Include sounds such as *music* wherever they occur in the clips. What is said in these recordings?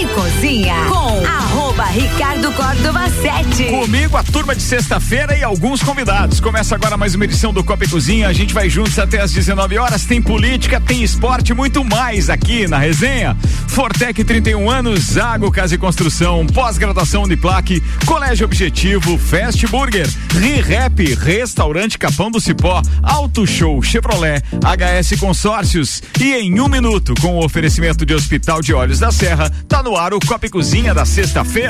e Cozinha com arroba Ricardo Córdova 7. Comigo, a turma de sexta-feira e alguns convidados. Começa agora mais uma edição do Copa e Cozinha. A gente vai juntos até às 19 horas. Tem política, tem esporte, muito mais aqui na resenha. Fortec 31 anos, Zago Casa e Construção, pós-graduação Uniplaque, Colégio Objetivo, Fast Burger, ReRap, Restaurante Capão do Cipó, Auto Show Chevrolet, HS Consórcios e em um minuto, com o oferecimento de Hospital de Olhos da Serra, tá no ar o Copa e Cozinha da sexta-feira.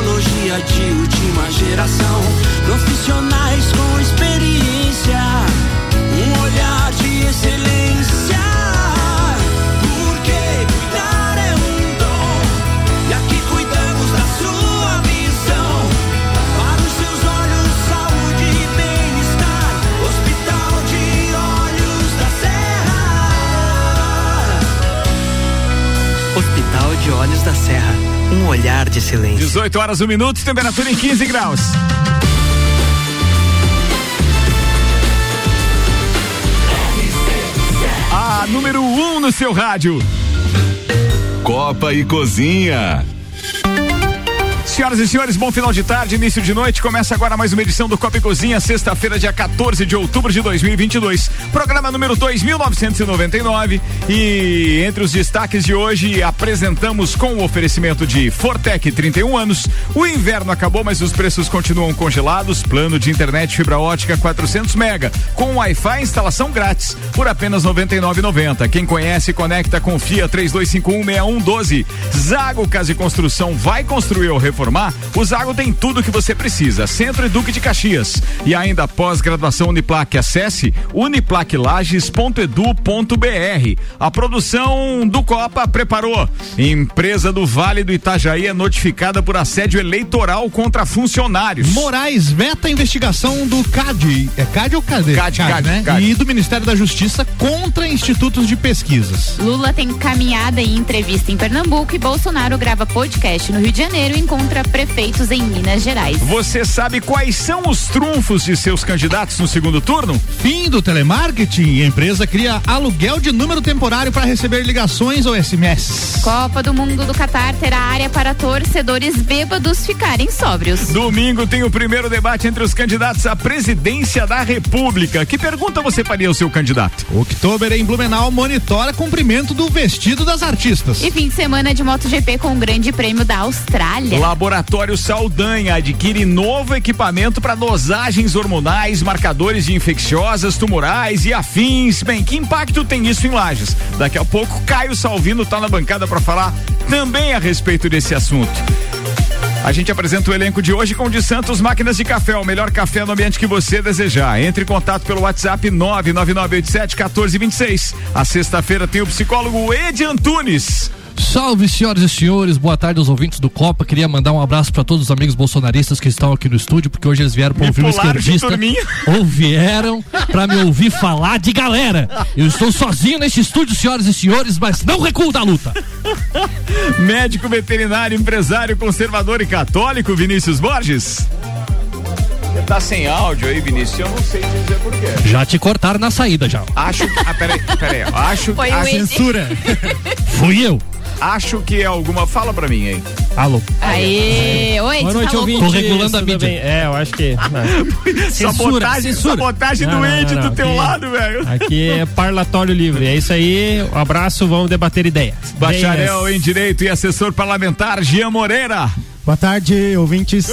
tecnologia de última geração. Profissionais com experiência, um olhar de excelência. Porque cuidar é um dom, e aqui cuidamos da sua visão. Para os seus olhos, saúde e bem-estar. Hospital de Olhos da Serra. Hospital de Olhos da Serra. Um olhar de silêncio. 18 horas, 1 minuto, temperatura em 15 graus. A número 1 um no seu rádio. Copa e Cozinha. Senhoras e senhores, bom final de tarde, início de noite. Começa agora mais uma edição do Copa e Cozinha, sexta-feira, dia 14 de outubro de 2022. Programa número 2999. E entre os destaques de hoje, apresentamos com o oferecimento de Fortec 31 anos. O inverno acabou, mas os preços continuam congelados. Plano de internet fibra ótica 400 mega, com Wi-Fi instalação grátis por apenas 99,90. Quem conhece, conecta, confia 32516112. Zago Casa e Construção vai construir ou reformar? O Zago tem tudo que você precisa. Centro e Duque de Caxias. E ainda pós-graduação Uniplaque. Acesse uniplaquelages.edu.br. A produção do Copa preparou. Empresa do Vale do Itajaí é notificada por assédio eleitoral contra funcionários. Moraes veta a investigação do CAD. É CAD ou CAD? CAD, CAD, né? CAD. E do Ministério da Justiça contra institutos de pesquisas. Lula tem caminhada e entrevista em Pernambuco e Bolsonaro grava podcast no Rio de Janeiro e encontra prefeitos em Minas Gerais. Você sabe quais são os trunfos de seus candidatos no segundo turno? Fim do telemarketing. A empresa cria aluguel de número temporário para receber ligações ou SMS. Copa do Mundo do Catar terá área para torcedores bêbados ficarem sóbrios. Domingo tem o primeiro debate entre os candidatos à presidência da República. Que pergunta você faria ao seu candidato? Oktober em Blumenau monitora cumprimento do vestido das artistas. E fim de semana de MotoGP com o Grande Prêmio da Austrália. Laboratório Saldanha adquire novo equipamento para dosagens hormonais, marcadores de infecciosas, tumorais e afins. Bem, que impacto tem isso em Lages? Daqui a pouco, Caio Salvino está na bancada para falar também a respeito desse assunto. A gente apresenta o elenco de hoje com o de Santos Máquinas de Café, o melhor café no ambiente que você desejar. Entre em contato pelo WhatsApp 999871426. A sexta-feira tem o psicólogo Ed Antunes. Salve, senhoras e senhores, boa tarde aos ouvintes do Copa. Queria mandar um abraço para todos os amigos bolsonaristas que estão aqui no estúdio, porque hoje eles vieram para ouvir um de esquerdista. *laughs* Ou vieram para me ouvir falar de galera. Eu estou sozinho neste estúdio, senhoras e senhores, mas não recuo da luta. *laughs* Médico veterinário, empresário, conservador e católico, Vinícius Borges. Você tá sem áudio aí, Vinícius? Eu não sei dizer por quê. Já te cortaram na saída já. Acho que. Ah, peraí, peraí. Acho, Foi o Ed. Censura. Fui eu. Acho que é alguma. Fala pra mim aí. Alô. Aê, oi, Boa você noite, falou ouvinte. Tô regulando a mídia. É, eu acho que. *laughs* não. sabotagem, censura. sabotagem Não, do Ed do teu aqui- lado, velho. Aqui é parlatório livre. É isso aí. Um abraço, vamos debater ideias. Bacharel Ideias. em Direito e assessor parlamentar, Jean Moreira. Boa tarde, ouvintes.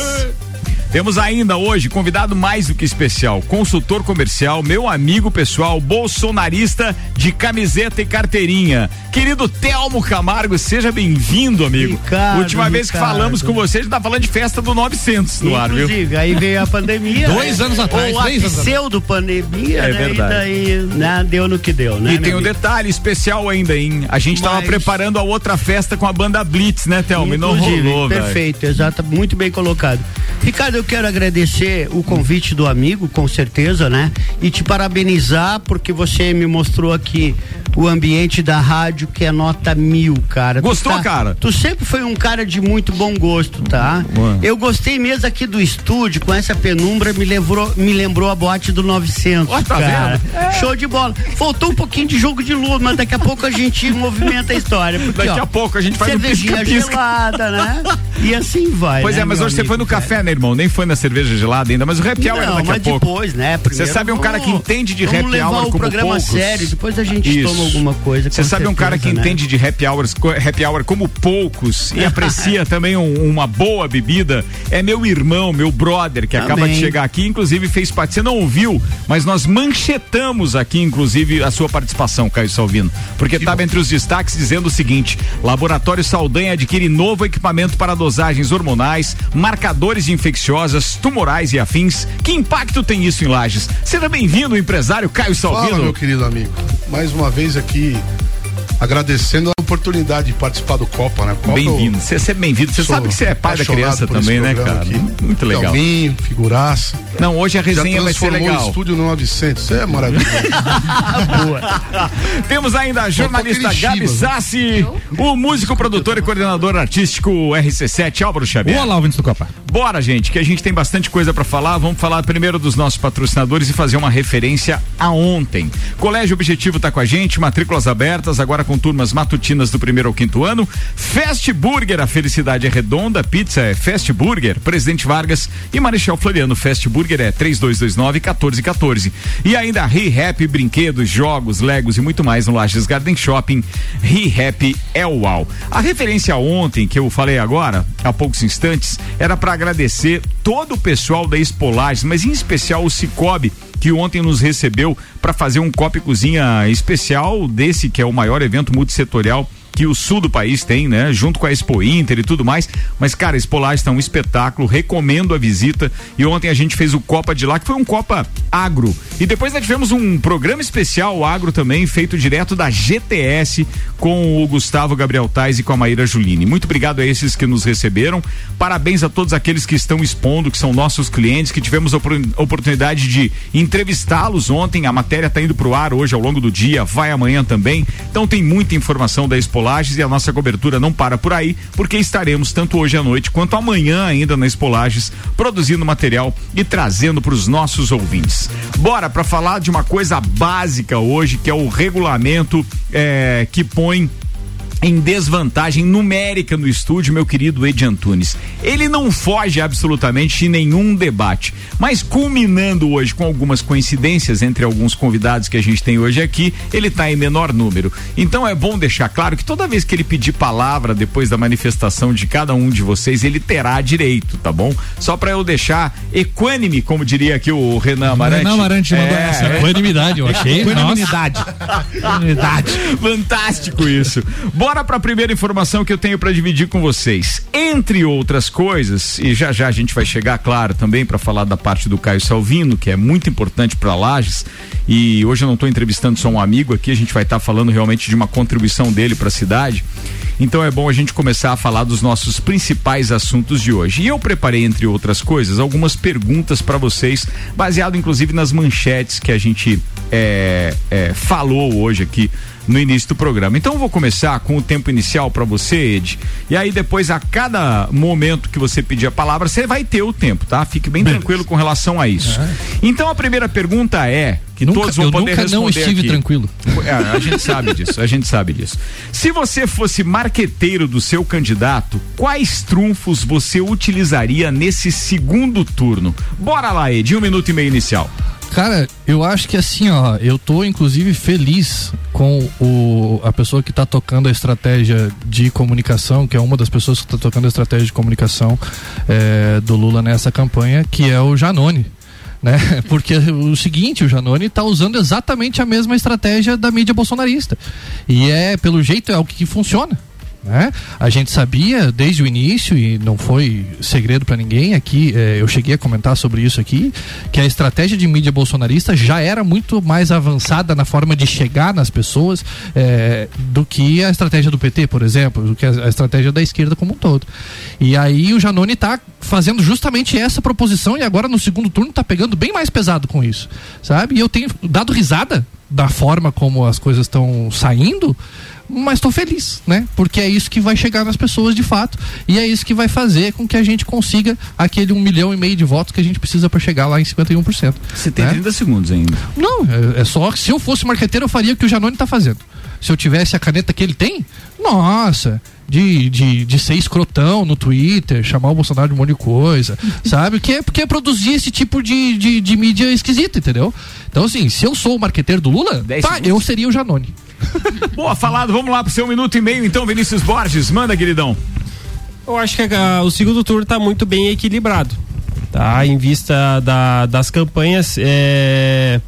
Temos ainda hoje convidado mais do que especial, consultor comercial, meu amigo pessoal, bolsonarista de camiseta e carteirinha. Querido Telmo Camargo, seja bem-vindo, amigo. Ricardo, Última vez que Ricardo. falamos com você, a gente tá falando de festa do 900 no ar, viu? Aí veio a pandemia. *laughs* Dois né? anos atrás, Ou a três anos atrás. pseudo-pandemia, É né? verdade. E daí, né, deu no que deu, né? E tem um amigo? detalhe especial ainda, hein? A gente tava Mas- preparando a outra festa com a banda Blitz, né, Telmo? E não rolou, velho. Perfeito, exato, muito bem colocado. Ricardo, eu quero agradecer o convite do amigo, com certeza, né? E te parabenizar porque você me mostrou aqui o ambiente da rádio que é nota mil, cara. Tu Gostou, tá- cara? Tu sempre foi um cara de muito bom gosto, tá? Boa. Eu gostei mesmo aqui do estúdio, com essa penumbra, me lembrou, me lembrou a boate do 900, Ó, tá cara. É. Show de bola. Faltou um pouquinho de jogo de luz, mas daqui a pouco a gente *laughs* movimenta a história. Porque, Daqui ó, a pouco a gente faz um cervejinha pisca-pisca. gelada, né? E assim vai. Pois né, é, mas hoje você amigo, foi no cara? café, né, irmão? Nem foi na cerveja gelada ainda, mas o happy hour é Não, daqui mas a pouco. depois, né? Você sabe um cara que entende de happy levar hour o como programa poucos. sério, depois a gente toma alguma coisa, Você sabe um cara que certeza, né? entende de happy, hours, happy hour como poucos e *laughs* aprecia também um- uma boa bebida? É meu irmão, meu brother, que acaba Amém. de chegar aqui, inclusive fez parte. Você não ouviu, mas nós manchetamos aqui, inclusive, a sua participação, Caio Salvino. Porque estava entre os destaques dizendo o seguinte: Laboratório Saldanha adquire novo equipamento para dosagens hormonais, marcadores de infecciosas, tumorais e afins. Que impacto tem isso em Lages? Seja bem-vindo, empresário Caio Salvino. Fala, meu querido amigo. Mais uma vez aqui, agradecendo oportunidade de participar do Copa, né? Copa, Bem-vindo, você é bem-vindo. Você sabe que você é pai da criança também, né, cara? aqui. Muito legal. Calminho, figuraça. Não, hoje a resenha vai ser legal. o estúdio no 900. Isso é maravilhoso. *laughs* Temos ainda a jornalista Gabi né? Sassi, o músico, produtor e coordenador artístico RC7, Álvaro Xavier. Olá, ouvintes do Copa. Bora, gente, que a gente tem bastante coisa pra falar. Vamos falar primeiro dos nossos patrocinadores e fazer uma referência a ontem. Colégio Objetivo tá com a gente, matrículas abertas, agora com turmas matutinas do primeiro ao quinto ano. Fast Burger, a felicidade é redonda, pizza é Fast Burger, Presidente Vargas e Marechal Floriano. Fast Burger é 3229 1414. E ainda ReHap, brinquedos, jogos, legos e muito mais no Lages Garden Shopping. ReHap é o UAU. A referência ontem que eu falei agora, há poucos instantes, era para agradecer todo o pessoal da Espolages, mas em especial o Cicobi, que ontem nos recebeu para fazer um Copa e Cozinha especial desse que é o maior evento multissetorial que o sul do país tem, né? Junto com a Expo Inter e tudo mais. Mas, cara, Expo Lages tá um espetáculo, recomendo a visita. E ontem a gente fez o Copa de lá, que foi um Copa Agro. E depois nós tivemos um programa especial agro também, feito direto da GTS, com o Gustavo Gabriel Tais e com a Maíra Juline. Muito obrigado a esses que nos receberam. Parabéns a todos aqueles que estão expondo, que são nossos clientes, que tivemos a opor- oportunidade de entrevistá-los ontem. A matéria está indo pro ar hoje ao longo do dia, vai amanhã também. Então tem muita informação da Expo E a nossa cobertura não para por aí, porque estaremos tanto hoje à noite quanto amanhã ainda na Expo Lages produzindo material e trazendo para os nossos ouvintes. Bora para falar de uma coisa básica hoje, que é o regulamento eh, que põe em desvantagem numérica no estúdio, meu querido Ed Antunes. Ele não foge absolutamente de nenhum debate, mas culminando hoje com algumas coincidências entre alguns convidados que a gente tem hoje aqui, ele está em menor número. Então é bom deixar claro que toda vez que ele pedir palavra depois da manifestação de cada um de vocês, ele terá direito, tá bom? Só para eu deixar equânime, como diria aqui o Renan Amarante. Renan Amarante mandou É, essa. é. Equanimidade, eu achei. Equanimidade. Equanimidade. Fantástico isso. Bora para a primeira informação que eu tenho para dividir com vocês. Entre outras coisas, e já já a gente vai chegar, claro, também para falar da parte do Caio Salvino, que é muito importante para Lages. E hoje eu não estou entrevistando só um amigo aqui, a gente vai estar falando realmente de uma contribuição dele para a cidade. Então é bom a gente começar a falar dos nossos principais assuntos de hoje. E eu preparei, entre outras coisas, algumas perguntas para vocês, baseado inclusive nas manchetes que a gente é, é, falou hoje aqui no início do programa. Então eu vou começar com o tempo inicial para você, Ed. E aí depois a cada momento que você pedir a palavra, você vai ter o tempo, tá? Fique bem tranquilo com relação a isso. Então a primeira pergunta é que Nunca- todos vão eu poder nunca não responder estive aqui. tranquilo. É, a gente sabe disso, a gente sabe disso. Se você fosse marqueteiro do seu candidato, quais trunfos você utilizaria nesse segundo turno? Bora lá, Ed, um minuto e meio inicial. Cara, eu acho que assim, ó, eu tô inclusive feliz com o, a pessoa que tá tocando a estratégia de comunicação, que é uma das pessoas que tá tocando a estratégia de comunicação eh, do Lula nessa campanha, que é o Janone. Né? *laughs* Porque o seguinte, o Janone está usando exatamente a mesma estratégia da mídia bolsonarista. E é, pelo jeito, é o que funciona. Né? A gente sabia desde o início, e não foi segredo para ninguém aqui, eh, eu cheguei a comentar sobre isso aqui, que a estratégia de mídia bolsonarista já era muito mais avançada na forma de chegar nas pessoas eh, do que a estratégia do PT, por exemplo, do que a, a estratégia da esquerda como um todo. E aí o Janone está fazendo justamente essa proposição e agora no segundo turno está pegando bem mais pesado com isso, sabe? E eu tenho dado risada da forma como as coisas estão saindo, mas estou feliz, né? Porque é isso que vai chegar nas pessoas de fato e é isso que vai fazer com que a gente consiga aquele um milhão e meio de votos que a gente precisa para chegar lá em 51%. Você tem né? 30 segundos ainda. Não, é, é só se eu fosse marqueteiro eu faria o que o Janone está fazendo. Se eu tivesse a caneta que ele tem, nossa, de, de, de ser escrotão no Twitter, chamar o Bolsonaro de um monte de coisa, *laughs* sabe? Que é porque é produzir esse tipo de, de, de mídia esquisita, entendeu? Então, assim, se eu sou o marqueteiro do Lula, tá, eu seria o Janone. *laughs* Boa, falado. Vamos lá pro seu minuto e meio, então, Vinícius Borges. Manda, queridão. Eu acho que ah, o segundo turno está muito bem equilibrado. Tá? Em vista da, das campanhas, é,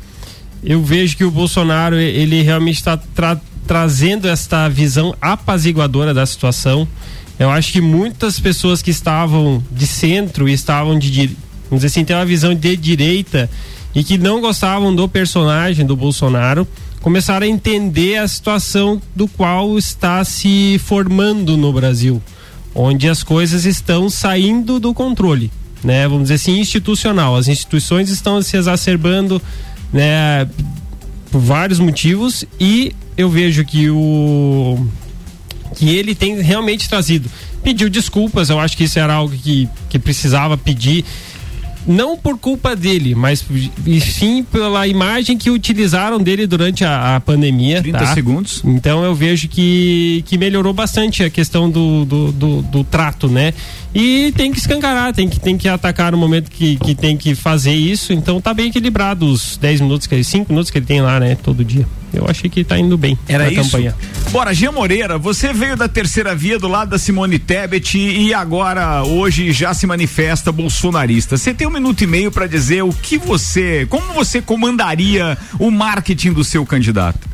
eu vejo que o Bolsonaro ele realmente está tra trazendo esta visão apaziguadora da situação. Eu acho que muitas pessoas que estavam de centro estavam de vamos dizer assim, tem uma visão de direita e que não gostavam do personagem do Bolsonaro, começaram a entender a situação do qual está se formando no Brasil, onde as coisas estão saindo do controle, né? Vamos dizer assim, institucional. As instituições estão se exacerbando, né? Por vários motivos e eu vejo que o que ele tem realmente trazido. Pediu desculpas, eu acho que isso era algo que, que precisava pedir. Não por culpa dele, mas e sim pela imagem que utilizaram dele durante a, a pandemia. 30 tá? segundos. Então eu vejo que, que melhorou bastante a questão do, do, do, do trato, né? E tem que escancarar, tem que, tem que atacar no momento que, que tem que fazer isso. Então tá bem equilibrado os 10 minutos, que 5 minutos que ele tem lá, né? Todo dia. Eu achei que tá indo bem Era isso? campanha. Bora, Gia Moreira, você veio da terceira via do lado da Simone Tebet e agora, hoje, já se manifesta bolsonarista. Você tem um minuto e meio para dizer o que você, como você comandaria o marketing do seu candidato?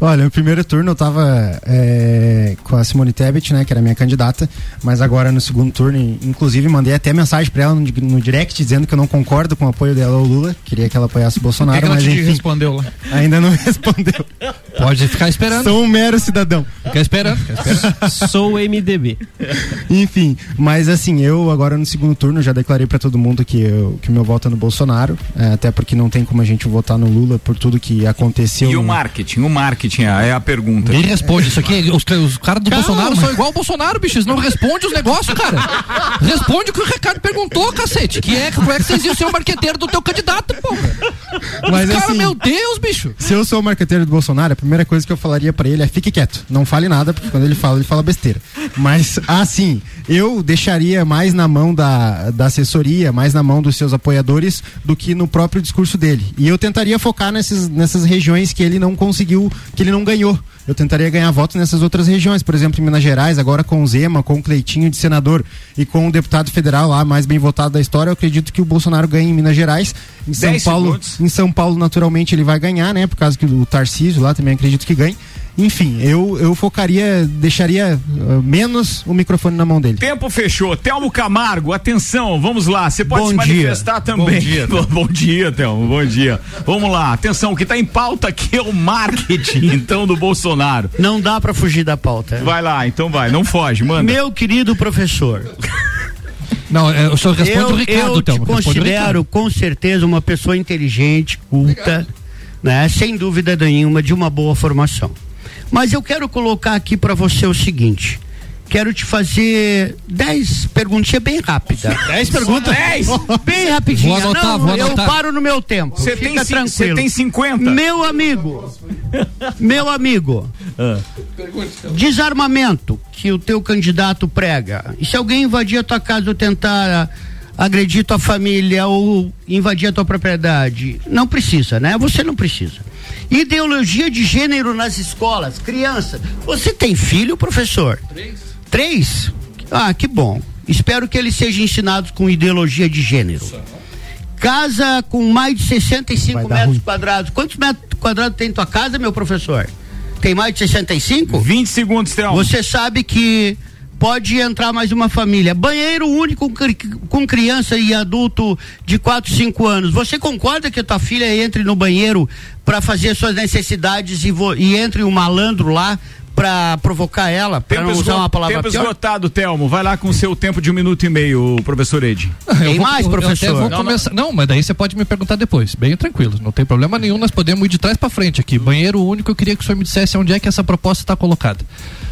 Olha, no primeiro turno eu tava é, com a Simone Tebet, né, que era minha candidata, mas agora no segundo turno, inclusive mandei até mensagem pra ela no, no direct dizendo que eu não concordo com o apoio dela ao Lula, queria que ela apoiasse o Bolsonaro, O que que ela mas enfim, respondeu lá? ainda não *laughs* respondeu. Pode ficar esperando. Sou um mero cidadão. Fica esperando. Fica esperando. *laughs* Sou MDB. Enfim, mas assim, eu agora no segundo turno já declarei pra todo mundo que eu, que o meu voto é no Bolsonaro, é, até porque não tem como a gente votar no Lula por tudo que aconteceu. E o marketing? O marketing é a pergunta. Ninguém responde isso aqui. Os, os caras do Calma. Bolsonaro são igual o Bolsonaro, bicho. Eles não respondem os negócios, cara. Responde o que o Ricardo perguntou, cacete. Que é, como é que vocês iam ser o marqueteiro do teu candidato, porra? Mas, cara, assim, meu Deus, bicho. Se eu sou o marqueteiro do Bolsonaro, a primeira coisa que eu falaria pra ele é fique quieto, não fale nada, porque quando ele fala, ele fala besteira. Mas, assim, eu deixaria mais na mão da, da assessoria, mais na mão dos seus apoiadores, do que no próprio discurso dele. E eu tentaria focar nesses, nessas regiões que ele não conseguiu, que ele não ganhou. Eu tentaria ganhar votos nessas outras regiões, por exemplo, em Minas Gerais, agora com o Zema, com o Cleitinho de senador e com o deputado federal lá mais bem votado da história, eu acredito que o Bolsonaro ganhe em Minas Gerais. Em São Paulo, segundos. em São Paulo, naturalmente, ele vai ganhar, né? Por causa que o Tarcísio lá também acredito que ganhe. Enfim, eu, eu focaria, deixaria uh, menos o microfone na mão dele. Tempo fechou. Telmo Camargo, atenção, vamos lá. Você pode Bom se dia. manifestar também. Bom dia, *laughs* bom dia, Telmo. Bom dia. Vamos lá. Atenção, o que está em pauta aqui é o marketing, *laughs* então, do Bolsonaro. Não dá pra fugir da pauta. Vai lá, então vai. Não foge, manda. Meu querido professor, Não, é, eu só respondo eu, o Ricardo, eu te considero com certeza uma pessoa inteligente, culta, né? Sem dúvida nenhuma, de uma boa formação. Mas eu quero colocar aqui para você o seguinte. Quero te fazer 10 perguntinhas bem rápidas. *laughs* 10 perguntas? 10? Bem rapidinho. Vou anotar, Não, vou eu anotar. paro no meu tempo. Você Fica tem, tranquilo. você tem 50? Meu amigo, meu amigo, Ah. desarmamento que o teu candidato prega. E se alguém invadir a tua casa ou tentar agredir tua família ou invadir a tua propriedade, não precisa, né? Você não precisa. Ideologia de gênero nas escolas, criança. Você tem filho, professor? Três. Três? Ah, que bom. Espero que eles sejam ensinados com ideologia de gênero. Casa com mais de 65 Vai dar metros ruim. quadrados. Quantos metros quadrados tem tua casa, meu professor? tem mais de 65? 20 segundos, Thelma. Você sabe que pode entrar mais uma família. Banheiro único com cri- com criança e adulto de 4, 5 anos. Você concorda que a tua filha entre no banheiro para fazer suas necessidades e, e entre um malandro lá para provocar ela? Para Tempo, não usar uma palavra tempo pior? esgotado, Telmo. Vai lá com o seu tempo de um minuto e meio, professor Edi. Tem Eu vou- mais, professor? vou Não, começar- Não, mas daí você pode me perguntar depois. Bem tranquilo, não tem problema nenhum. Nós podemos ir de trás pra frente aqui. Banheiro único, eu queria que o senhor me dissesse onde é que essa proposta está colocada.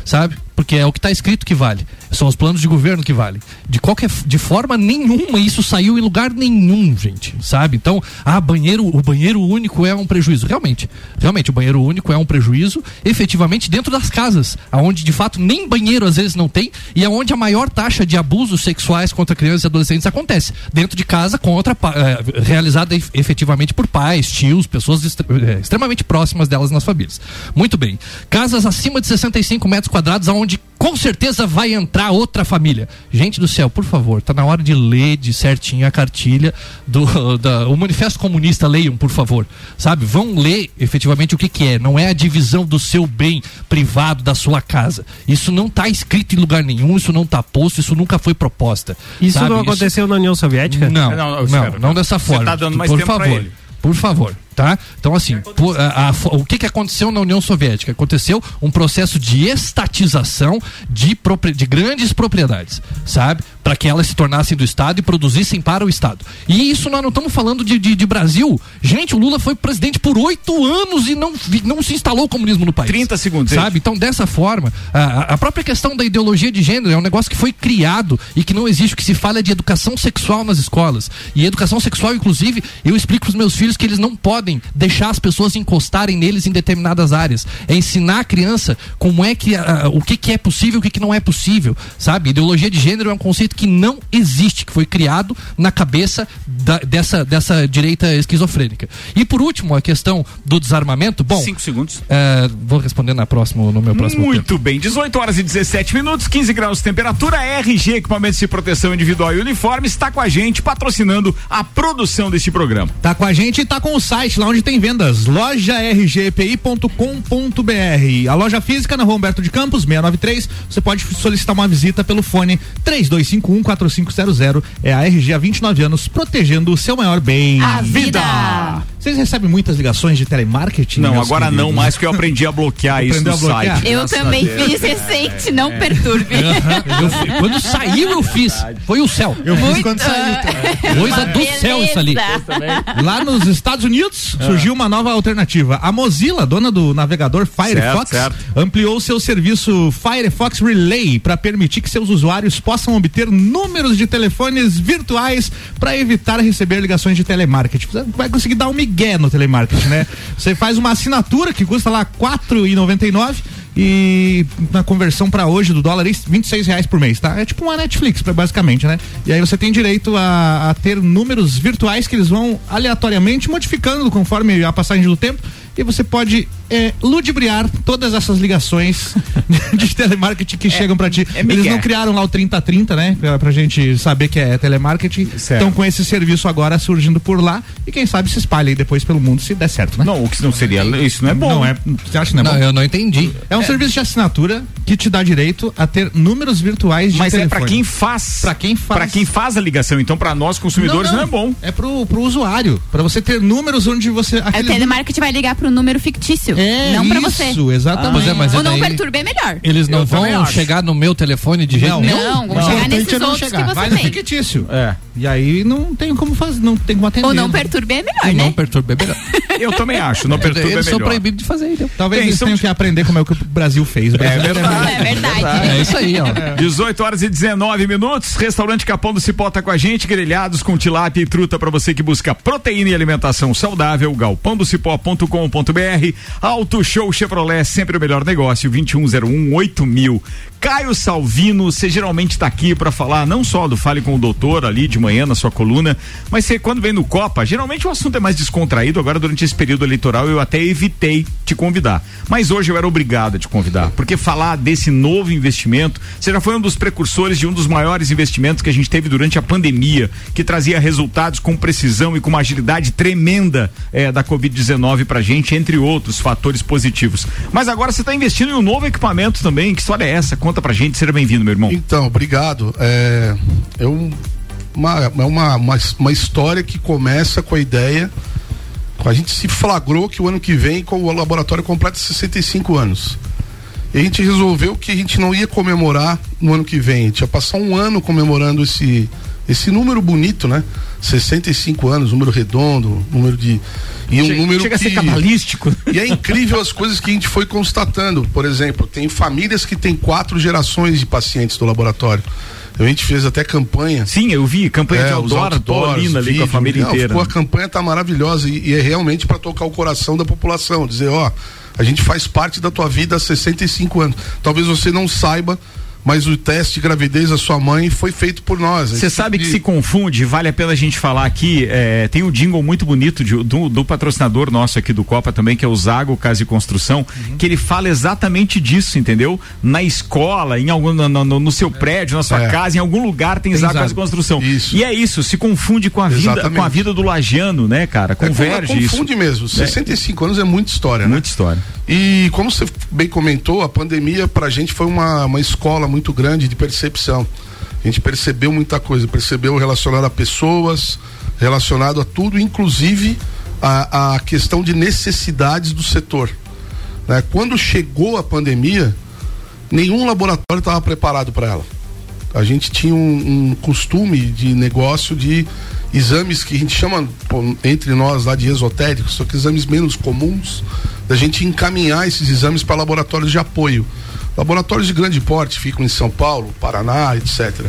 Sabe? Porque é o que está escrito que vale. São os planos de governo que valem. De qualquer de forma nenhuma isso saiu em lugar nenhum, gente. Sabe? Então, ah, banheiro, o banheiro único é um prejuízo. Realmente. Realmente, o banheiro único é um prejuízo, efetivamente, dentro das casas, aonde de fato nem banheiro às vezes não tem e aonde a maior taxa de abusos sexuais contra crianças e adolescentes acontece. Dentro de casa, contra eh, realizada ef- efetivamente por pais, tios, pessoas eh, extremamente próximas delas nas famílias. Muito bem. Casas acima de 65 metros quadrados, aonde com certeza vai entrar outra família. Gente do céu, por favor, tá na hora de ler de certinho a cartilha do *laughs* da- o manifesto comunista, leiam, por favor. Sabe? Vão ler efetivamente o que que é, não é a divisão do seu bem privado da sua casa. Isso não está escrito em lugar nenhum, isso não está posto, isso nunca foi proposta. Isso sabe? não aconteceu na União Soviética? Não, Não, não, não, não, tá. dessa Você forma. tá dando mais por tempo pra favor. ele. Por favor, tá? Então, assim, por- a- a o que, que aconteceu na União Soviética? Aconteceu um processo de estatização de, de grandes propriedades, sabe? Para que elas se tornassem do Estado e produzissem para o Estado. E isso nós não estamos falando de, de, de Brasil. Gente, o Lula foi presidente por oito anos e não, não se instalou o comunismo no país. 30 segundos, Sabe? Então, dessa forma, a, a própria questão da ideologia de gênero é um negócio que foi criado e que não existe. O que se fala é de educação sexual nas escolas. E educação sexual, inclusive, eu explico para os meus filhos que eles não podem deixar as pessoas encostarem neles em determinadas áreas. É ensinar a criança como é que ah, o que, que é possível e o que, que não é possível. Sabe? Ideologia de gênero é um conceito que não existe, que foi criado na cabeça da- dessa, dessa direita esquizofrênica. E por último, a questão do desarmamento. Bom, Cinco segundos. é, vou responder na próxima, no meu próximo tempo. Muito bem, 18 horas e 17 minutos, 15 graus de temperatura. RG Equipamentos de Proteção Individual e Uniforme está com a gente, patrocinando a produção deste programa. Tá com a gente e tá com o site lá onde tem vendas, lojargpi.com.br. A loja física na Rua Humberto de Campos, 693. Você pode solicitar uma visita pelo fone 32514500. É a RG há 29 anos protegendo o seu maior bem. A vida. Vocês recebem muitas ligações de telemarketing? Não, agora não queridos? mais, que eu aprendi a bloquear isso no bloquear? site. Eu Graças também Deus. fiz recente, não perturbe. Eu quando saiu, eu fiz. Foi o céu. Eu fiz Muito- quando saiu. também. Coisa do céu isso ali. Beleza. Lá nos Estados Unidos surgiu uma nova alternativa. A Mozilla, dona do navegador Firefox, Certo, certo. ampliou seu serviço Firefox Relay para permitir que seus usuários possam obter números de telefones virtuais para evitar receber ligações de telemarketing. Você vai conseguir dar um migué no telemarketing, né? Você faz uma assinatura que custa lá R$ 4,99 e na conversão para hoje do dólar, é 26 reais por mês, tá? É tipo uma Netflix, basicamente, né? E aí você tem direito a, a ter números virtuais que eles vão aleatoriamente modificando conforme a passagem do tempo e você pode é, ludibriar todas essas ligações *laughs* de telemarketing que chegam pra ti. é eles não criaram lá o 3030, né? Pra, pra gente saber que é telemarketing. Certo. Então com esse serviço agora surgindo por lá e quem sabe se espalha aí depois pelo mundo se der certo, né? Não, o que não seria. Isso não é bom. Não é. Você acha que não é Não, bom? eu não entendi. É um serviço de assinatura que te dá direito a ter números virtuais de Mas é telefone. pra quem faz. Pra quem faz. Pra quem faz a ligação. Então, pra nós consumidores não, é bom. É pro, pro usuário. Pra você ter números onde você. O aqueles telemarketing vai ligar pro número fictício. É, não pra isso, você. exatamente. Pois é, mas é Ou não daí- perturbe é melhor. Eles não Eu vão acho. chegar no meu telefone de jeito Não. nenhum? Não, Não. chegar nesses é outros chegar. que Vai você no tem. fictício. É. E aí não tem como fazer, não tem como atender. Ou não perturbe é melhor, Não né? perturbe é melhor. *laughs* Eu também acho. Não perturba é Eles são melhor. proibidos de fazer, então. Talvez Tem, eles são tenham que aprender como é o que o Brasil fez. O Brasil verdade. É verdade. É isso aí, ó. 18 horas e 19 minutos. Restaurante Capão do Cipó tá com a gente. Grelhados com tilápia e truta para você que busca proteína e alimentação saudável. galpãodocipó.com.br. Auto Show Chevrolet, sempre o melhor negócio. 2101 8000. Caio Salvino, você geralmente tá aqui para falar não só do Fale com o Doutor ali de manhã na sua coluna, mas você quando vem no Copa, geralmente o assunto é mais descontraído. Agora durante esse período eleitoral eu até evitei te convidar. Mas hoje eu era obrigado a te convidar, porque falar desse novo investimento, você já foi um dos precursores de um dos maiores investimentos que a gente teve durante a pandemia, que trazia resultados com precisão e com uma agilidade tremenda eh, da Covid-19 pra gente, entre outros fatores positivos. Mas agora você está investindo em um novo equipamento também. Que história é essa? Conta pra gente, seja bem-vindo, meu irmão. Então, obrigado. É, eu, uma, é uma, uma, uma história que começa com a ideia. A gente se flagrou que o ano que vem com o laboratório completa 65 anos. E a gente resolveu que a gente não ia comemorar no ano que vem. A gente ia passar um ano comemorando esse, esse número bonito, né? 65 anos, número redondo, número de. E um Chega- número chega a que, ser cabalístico. E é incrível as coisas que a gente foi constatando. Por exemplo, tem famílias que têm quatro gerações de pacientes do laboratório. A gente fez até campanha. Sim, eu vi, campanha de É, os outdoor, outdoors, ali com a família Não, inteira. ficou- a campanha tá maravilhosa e, e é realmente para tocar o coração da população, dizer, ó, a gente faz parte da tua vida há 65 anos. Talvez você não saiba, mas o teste de gravidez da sua mãe foi feito por nós. Você sabe que se confunde, vale a pena a gente falar aqui. é, tem um jingle muito bonito de- do, do patrocinador nosso aqui do Copa também, que é o Zago Casa e Construção, que ele fala exatamente disso, entendeu? Na escola, em algum, no, no- no seu prédio, na sua É. casa, em algum lugar tem, Tem Zago Zago. Casa e Construção. Isso. E é isso, se confunde com a vida, Exatamente. com a vida do lagiano, né, cara? É, Converge isso. confunde mesmo. 65 anos é muita história, né? Muita história. E como você bem comentou, a pandemia pra gente foi uma, uma escola muito grande de percepção. A gente percebeu muita coisa, percebeu relacionado a pessoas, relacionado a tudo, inclusive a, a questão de necessidades do setor. né? Quando chegou a pandemia, nenhum laboratório estava preparado para ela. A gente tinha um, um costume de negócio de exames que a gente chama entre nós lá de esotéricos, só que exames menos comuns, da gente encaminhar esses exames para laboratórios de apoio. Laboratórios de grande porte ficam em São Paulo, Paraná, etc.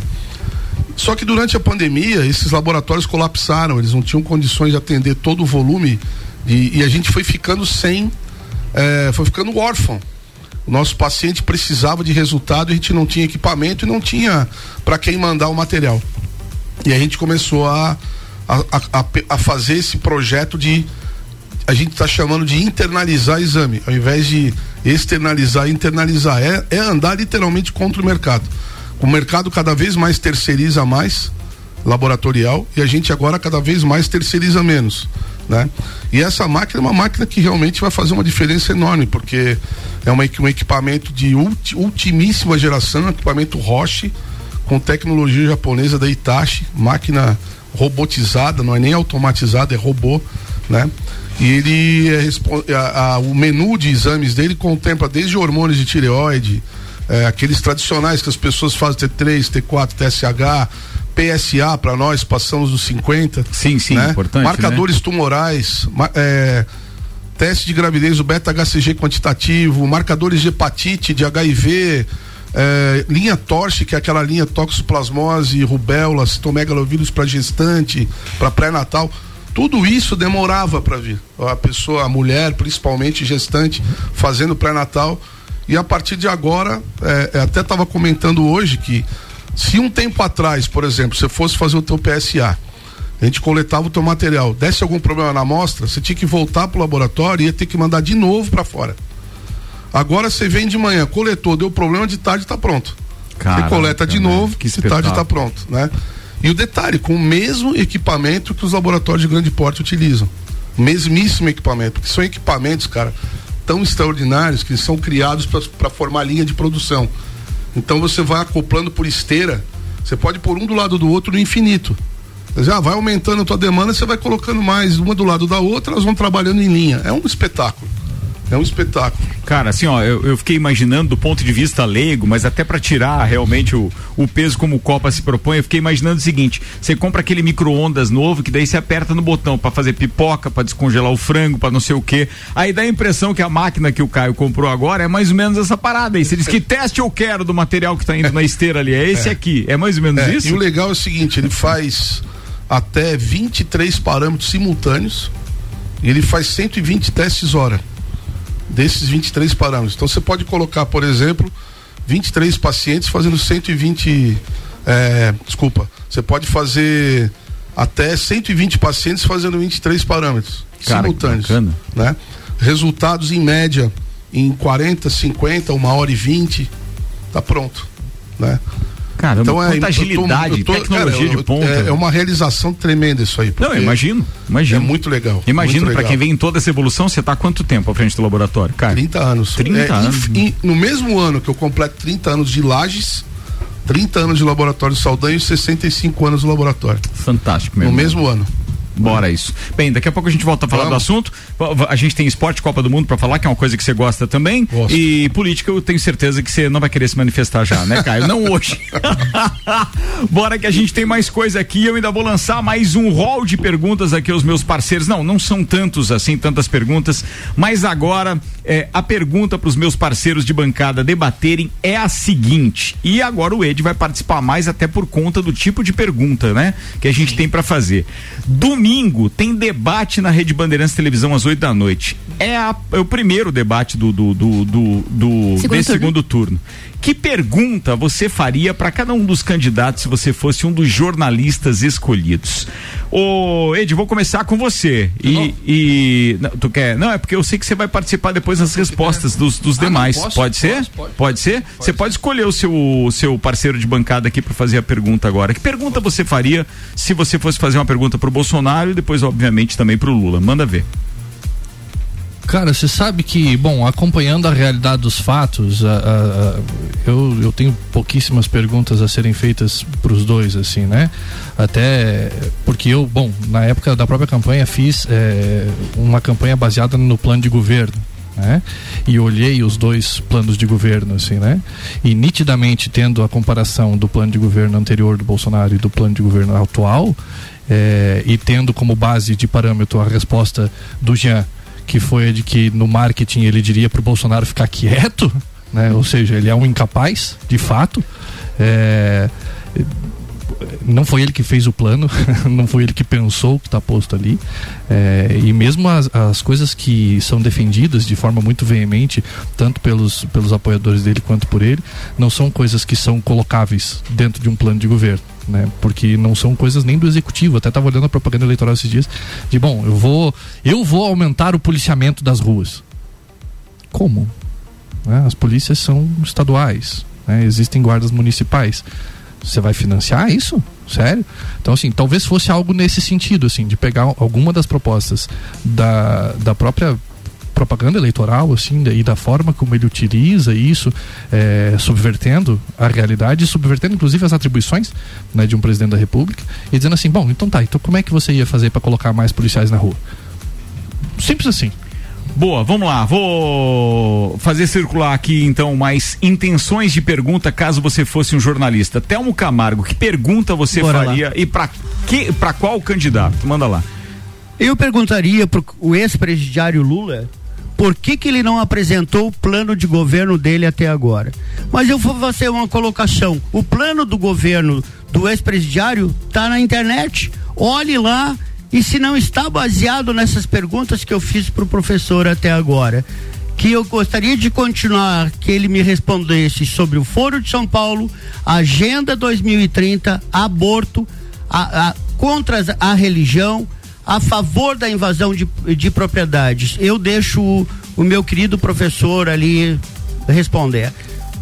Só que durante a pandemia, esses laboratórios colapsaram, eles não tinham condições de atender todo o volume e a gente foi ficando sem, eh, foi ficando órfão. O nosso paciente precisava de resultado, a gente não tinha equipamento e não tinha para quem mandar o material. E a gente começou a, a- a- a fazer esse projeto de. A gente está chamando de internalizar exame, ao invés de externalizar, internalizar. É, é andar literalmente contra o mercado. O mercado cada vez mais terceiriza mais laboratorial e a gente agora cada vez mais terceiriza menos, né? E essa máquina é uma máquina que realmente vai fazer uma diferença enorme, porque é uma, um equipamento de ulti- ultimíssima geração, equipamento Roche, com tecnologia japonesa da Itachi, máquina robotizada, não é nem automatizada, é robô, né? E ele é a- a- o menu de exames dele contempla desde hormônios de tireoide, eh, aqueles tradicionais que as pessoas fazem T3, T4, TSH, PSA para nós passamos dos 50. Sim, sim, importante, né? Marcadores tumorais, ma- eh, teste de gravidez, o beta-HCG quantitativo, marcadores de hepatite, de HIV, eh, linha torche, que é aquela linha toxoplasmose, rubéola, citomegalovírus para gestante, para pré-natal. Tudo isso demorava para vir. A pessoa, a mulher, principalmente gestante, fazendo pré-natal. E a partir de agora, eh, eh, até estava comentando hoje que se um tempo atrás, por exemplo, você fosse fazer o teu PSA, a gente coletava o teu material, desse algum problema na amostra, você tinha que voltar pro laboratório e ia ter que mandar de novo para fora. Agora você vem de manhã, coletou, deu problema, de tarde está pronto. Caraca, você coleta de novo, que de tarde está pronto, né? E o detalhe, com o mesmo equipamento que os laboratórios de grande porte utilizam. Mesmíssimo equipamento, porque são equipamentos, cara, tão extraordinários que são criados para formar linha de produção. Então você vai acoplando por esteira, você pode pôr um do lado do outro no infinito. Já vai aumentando a tua demanda, você vai colocando mais uma do lado da outra, elas vão trabalhando em linha. É um espetáculo. É um espetáculo. Cara, assim, ó, eu, eu fiquei imaginando do ponto de vista leigo, mas até pra tirar realmente o, o peso como o Copa se propõe, eu fiquei imaginando o seguinte: você compra aquele micro-ondas novo, que daí você aperta no botão pra fazer pipoca, pra descongelar o frango, pra não sei o quê. Aí dá a impressão que a máquina que o Caio comprou agora é mais ou menos essa parada aí. Você diz que teste eu quero do material que tá indo na esteira ali. É esse É. aqui. É mais ou menos É, isso? E o legal é o seguinte, ele faz até 23 parâmetros simultâneos e ele faz 120 testes hora desses 23 parâmetros. Então você pode colocar, por exemplo, 23 pacientes fazendo 120 é, desculpa, você pode fazer até 120 pacientes fazendo 23 parâmetros. Cara, simultâneos. Né? Resultados em média em 40, 50, uma hora e 20, tá pronto. Né? Caramba, quanta eu tô- agilidade, tecnologia de eu- ponta. É, é uma realização tremenda isso aí. Não, imagino, imagino. É muito legal. Imagino, legal. quem vem em toda essa evolução, você tá há quanto tempo à frente do laboratório, cara? 30 anos. 30 É, anos. em- em- no mesmo ano que eu completo 30 anos de Lages, 30 anos de laboratório Saldanha e 65 anos de laboratório. Fantástico, meu No mesmo ano. Bora isso. Bem, daqui a pouco a gente volta a falar Vamos. do assunto. A gente tem esporte Copa do Mundo pra falar, que é uma coisa que você gosta também. E política, eu tenho certeza que você não vai querer se manifestar já, né, Caio? Não hoje. *laughs* Bora que a gente tem mais coisa aqui. Eu ainda vou lançar mais um rol de perguntas aqui aos meus parceiros. Não, não são tantos assim, tantas perguntas. Mas agora, é, a pergunta para os meus parceiros de bancada debaterem é a seguinte. E agora o Ed vai participar mais, até por conta do tipo de pergunta, né? Que a gente tem para fazer. Domingo tem debate na Rede Bandeirantes Televisão às 8 da noite. É, a- é o primeiro debate do, do, do, do, do- Segundo desse turno. segundo turno. Que pergunta você faria para cada um dos candidatos se você fosse um dos jornalistas escolhidos? Ô, Ed, vou começar com você. E, e- não, tu quer? Não, é porque eu sei que você vai participar depois das respostas dos, dos demais. posso? pode ser? Posso, Pode, ser? Você pode escolher o seu, o seu parceiro de bancada aqui para fazer a pergunta agora. Que pergunta você faria se você fosse fazer uma pergunta pro Bolsonaro e depois, obviamente, também pro Lula? Manda ver. Cara, você sabe que, bom, acompanhando a realidade dos fatos, a- a- eu, eu tenho pouquíssimas perguntas a serem feitas para os dois, assim, né? Até porque eu, bom, na época da própria campanha fiz eh, uma campanha baseada no plano de governo. Né? E olhei os dois planos de governo, assim, né? E nitidamente tendo a comparação do plano de governo anterior do Bolsonaro e do plano de governo atual, eh, e tendo como base de parâmetro a resposta do Jean que foi de que no marketing ele diria para o Bolsonaro ficar quieto, né? Ou seja, ele é um incapaz, de fato. É, não foi ele que fez o plano, *laughs* não foi ele que pensou o que está posto ali. É, e mesmo as, as coisas que são defendidas de forma muito veemente, tanto pelos, pelos apoiadores dele quanto por ele, não são coisas que são colocáveis dentro de um plano de governo. Né? Porque não são coisas nem do executivo. Até estava olhando a propaganda eleitoral esses dias de bom, eu vou, eu vou aumentar o policiamento das ruas. Como? né? As polícias são estaduais, né? existem guardas municipais. Você vai financiar isso? Sério? Então, assim, talvez fosse algo nesse sentido, assim, de pegar alguma das propostas da, da própria propaganda eleitoral, assim, e da forma como ele utiliza isso, eh, subvertendo a realidade, subvertendo inclusive as atribuições né, de um presidente da República, e dizendo assim, bom, então tá, então como é que você ia fazer para colocar mais policiais na rua? Simples assim. Boa, vamos lá. Vou fazer circular aqui então mais intenções de pergunta caso você fosse um jornalista. Telmo Camargo, que pergunta você Bora lá. faria e para que para qual candidato? Manda lá. Eu perguntaria para o ex-presidiário Lula por que, que ele não apresentou o plano de governo dele até agora. Mas eu vou fazer uma colocação. O plano do governo do ex-presidiário está na internet. Olhe lá e se não está baseado nessas perguntas que eu fiz para o professor até agora, que eu gostaria de continuar que ele me respondesse sobre o Foro de São Paulo, Agenda 2030, aborto, a, a- contra a religião, a favor da invasão de, de propriedades. Eu deixo o, o meu querido professor ali responder.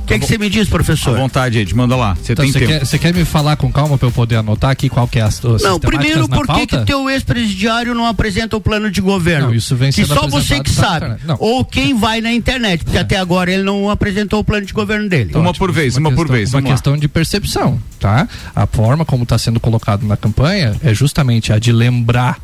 O que que você me diz, professor? À vontade, Ed, manda lá. Você Então, tem você tempo. quer, você quer me falar com calma para eu poder anotar aqui qual que é as, as Não, primeiro, por que, que teu ex-presidiário não apresenta o plano de governo? Não, isso vem que sendo só você que sabe. Ou quem vai na internet, porque até agora ele não apresentou o plano de governo dele. Então, ótimo. vez, uma por questão- vez, Uma vamos lá. questão de percepção, tá? A forma como está sendo colocado na campanha é justamente a de lembrar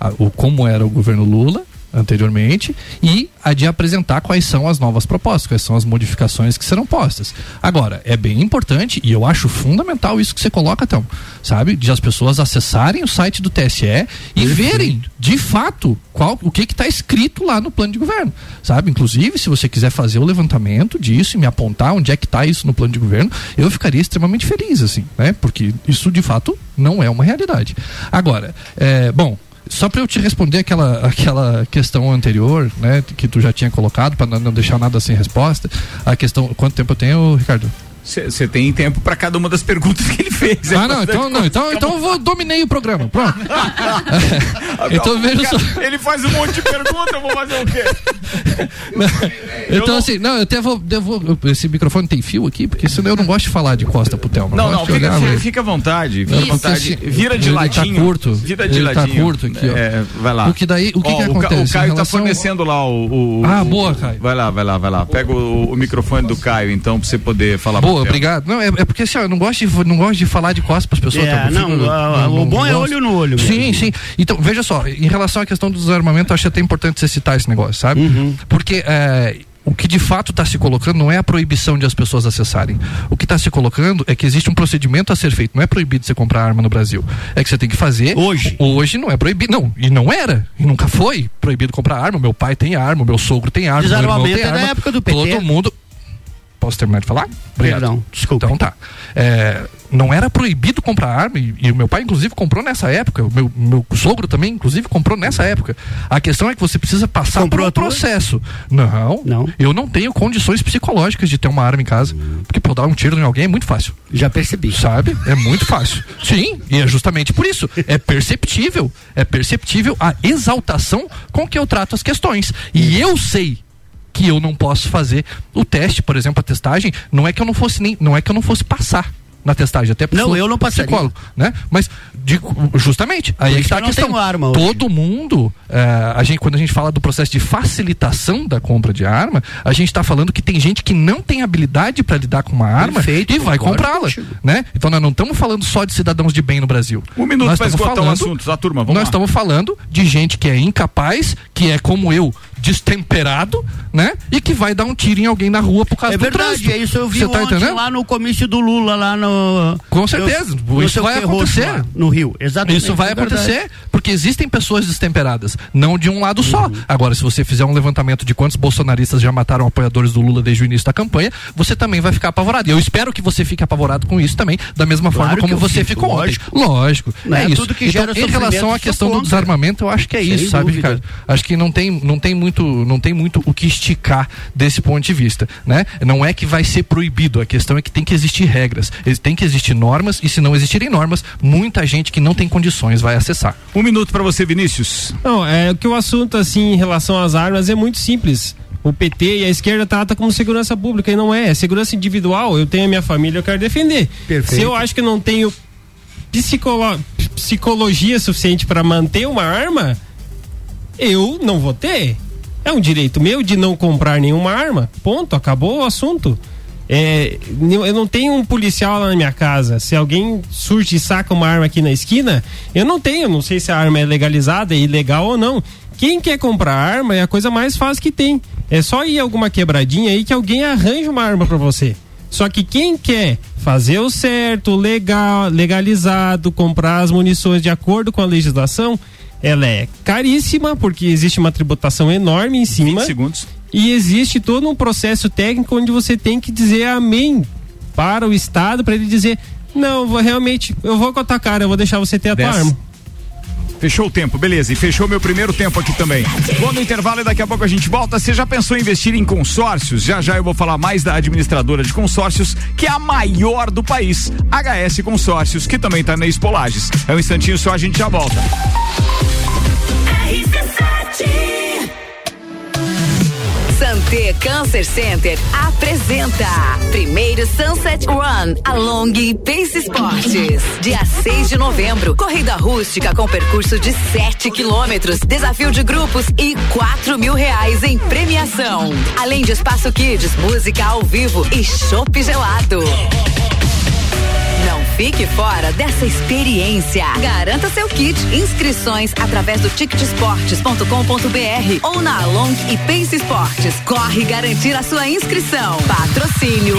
a- o como era o governo Lula anteriormente e a de apresentar quais são as novas propostas, quais são as modificações que serão postas. Agora, é bem importante e eu acho fundamental isso que você coloca, então, sabe? De as pessoas acessarem o site do TSE e verem, de fato, qual, o que está escrito lá no plano de governo, sabe? Inclusive, se você quiser fazer o levantamento disso e me apontar onde é que está isso no plano de governo, eu ficaria extremamente feliz, assim, né? Porque isso, de fato, não é uma realidade. Agora, é, bom, só para eu te responder aquela, aquela questão anterior, né, que tu já tinha colocado, para não deixar nada sem resposta, a questão. Quanto tempo eu tenho, Ricardo? Você tem tempo para cada uma das perguntas que ele fez. É Ah, não, então, não, então, então eu vou dominei o programa. Pronto. *laughs* então veja só. Ele faz um monte de perguntas, eu vou fazer o quê? *laughs* Então, assim, não, eu até vou, eu vou- Esse microfone tem fio aqui, porque senão eu não gosto de falar de costa pro Thelma. Não, não, fica, olhar, fica, à vontade, fica Não, à vontade. porque Vira de ele ladinho. Tá curto. Vira de ele ladinho. Tá curto aqui, ó. É, vai lá. O que daí, o que, Ó, que o acontece? O Caio tá fornecendo lá o. o- Ah, boa, Caio. Vai lá, vai lá, vai lá. Pega o, o microfone do Caio, então, pra você poder falar pro Boa, obrigado. Não, é, é porque assim, ó, eu não gosto, de, não gosto de falar de costas pras pessoas. É, tá? Não, fico- a- o bom é gosto. olho no olho mesmo. Sim, sim. Então, veja só, em relação à questão do desarmamento, eu acho até importante você citar esse negócio, sabe? Uhum. Porque é, o que de fato está se colocando não é a proibição de as pessoas acessarem. O que está se colocando é que existe um procedimento a ser feito. Não é proibido você comprar arma no Brasil. É que você tem que fazer. Hoje. Hoje não é proibido. Não, e não era. E nunca foi proibido comprar arma. Meu pai tem arma, meu sogro tem arma, meu irmão Desarmamento tem é da arma. época do PT. Todo mundo. Posso terminar de falar? Obrigado. Perdão, desculpa. Então tá. É, não era proibido comprar arma e, e o meu pai, inclusive, comprou nessa época. O meu, meu sogro também, inclusive, comprou nessa época. A questão é que você precisa passar Comprou por um processo. Não, Não. Eu não tenho condições psicológicas de ter uma arma em casa. Porque pra eu dar um tiro em alguém é muito fácil. Já percebi. Sabe? É muito fácil. Sim, e é justamente por isso. É perceptível. É perceptível a exaltação com que eu trato as questões. E eu sei que eu não posso fazer o teste, por exemplo, a testagem, não é que eu não fosse nem, não é que eu não fosse passar na testagem, até porque Não, eu não passaria. psicólogo, né? Mas digo, justamente, aí Por é tá que a questão. arma hoje. Todo mundo, eh, a gente quando a gente fala do processo de facilitação da compra de arma, a gente está falando que tem gente que não tem habilidade para lidar com uma arma Perfeito, e vai comprá-la, né? Então nós não estamos falando só de cidadãos de bem no Brasil. Um minuto Nós pra estamos esgotar falando- assunto, tá, turma? Vamos nós lá. estamos falando de gente que é incapaz, que é como eu, destemperado, né? E que vai dar um tiro em alguém na rua por causa É do verdade, trânsito. é isso eu vi tá ontem entendendo? lá no comício do Lula, lá no... Com certeza, Eu- isso vai acontecer. lá, no Rio, exatamente. Isso vai é acontecer porque existem pessoas destemperadas, não de um lado só. Uhum. Agora, se você fizer um levantamento de quantos bolsonaristas já mataram apoiadores do Lula desde o início da campanha, você também vai ficar apavorado. E eu espero que você fique apavorado com isso também, da mesma Claro forma como você fico, ficou lógico. ontem. Lógico. Não é, é isso. então, em relação à questão do desarmamento, eu acho que é Sem isso, sabe, dúvida. Ricardo? Acho que não tem, não tem muito, não tem muito o que esticar desse ponto de vista, né? Não é que vai ser proibido, a questão é que tem que existir regras, tem que existir normas e se não existirem normas, muita gente que não tem condições vai acessar. Um minuto pra você, Vinícius. Não, é que o assunto, assim, em relação às armas é muito simples. O PT e a esquerda trata como segurança pública e não é. É segurança individual. Eu tenho a minha família, eu quero defender. Perfeito. Se eu acho que não tenho psicolo- psicologia suficiente para manter uma arma, eu não vou ter. É um direito meu de não comprar nenhuma arma. Ponto, acabou o assunto. É, eu não tenho um policial lá na minha casa. Se alguém surge e saca uma arma aqui na esquina, eu não tenho. Não sei se a arma é legalizada, é ilegal ou não. Quem quer comprar arma é a coisa mais fácil que tem. É só ir alguma quebradinha aí que alguém arranja uma arma pra você. Só que quem quer fazer o certo, legal, legalizado, comprar as munições de acordo com a legislação, ela é caríssima, porque existe uma tributação enorme em cima. 20 segundos. E existe todo um processo técnico onde você tem que dizer amém para o Estado, para ele dizer: não, vou, realmente, eu vou com a tua cara, eu vou deixar você ter a tua arma. Fechou o tempo, beleza. E fechou meu primeiro tempo aqui também. Vou no intervalo e daqui a pouco a gente volta. Você já pensou em investir em consórcios? Já já eu vou falar mais da administradora de consórcios, que é a maior do país, HS Consórcios, que também tá na Expolages. É um instantinho só, a gente já volta. Santé Cancer Center apresenta primeiro Sunset Run Along Pace Esportes. Dia 6 de novembro. Corrida rústica com percurso de 7 quilômetros, desafio de grupos e 4 mil reais em premiação. Além de espaço kids, música ao vivo e chopp gelado. Fique fora dessa experiência. Garanta seu kit. Inscrições através do ticketsportes.com.br ou na Along e Pace Esportes. Corre garantir a sua inscrição. Patrocínio.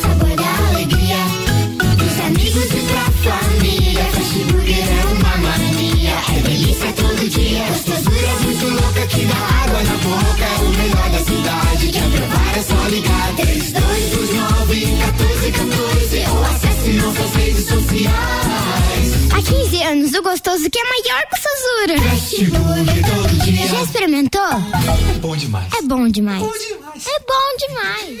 sabor da alegria. Dos amigos e pra família. Fast Burger é uma mania. É delícia todo dia. Gostosura muito louca que dá água na boca. É o melhor da cidade. Quer provar é só ligar. 3229 1414 ou acesse nossas redes sociais. Há 15 anos, o gostoso que é maior que o Sazura. Fast Burger todo dia. Já experimentou? É bom demais. É bom demais. É bom demais.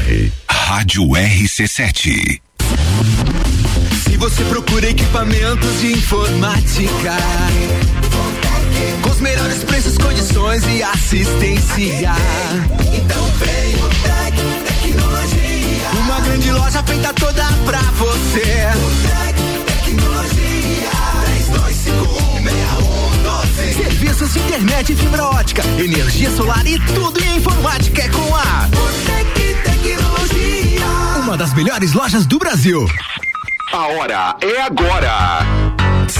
Rádio RC7. Se você procura equipamentos de informática, com os melhores preços, condições e assistência, então vem o Tec Tecnologia. Uma grande loja feita toda pra você. O Tec Tecnologia. Internet fibra ótica, energia solar e tudo em informática é com a Tecnologia. Uma das melhores lojas do Brasil. A hora é agora.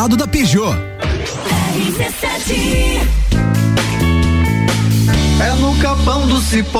Lado da Peugeot. É no capão do cipó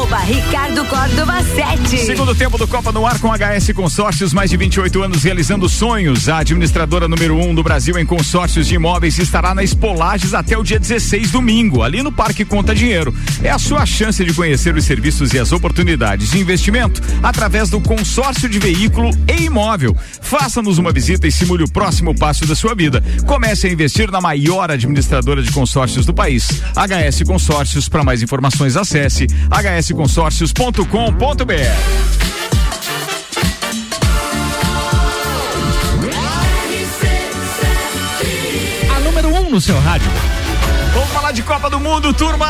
Ricardo Córdova 7. Segundo tempo do Copa no Ar com HS Consórcios, mais de 28 anos realizando sonhos. A administradora número 1 um do Brasil em consórcios de imóveis estará na Espolages até o dia 16, domingo, ali no Parque Conta Dinheiro. É a sua chance de conhecer os serviços e as oportunidades de investimento através do consórcio de veículo e imóvel. Faça-nos uma visita e simule o próximo passo da sua vida. Comece a investir na maior administradora de consórcios do país. HS Consórcios. Para mais informações, acesse hsconsórcios.com.br. A número 1 um no seu rádio. Falar de Copa do Mundo, turma!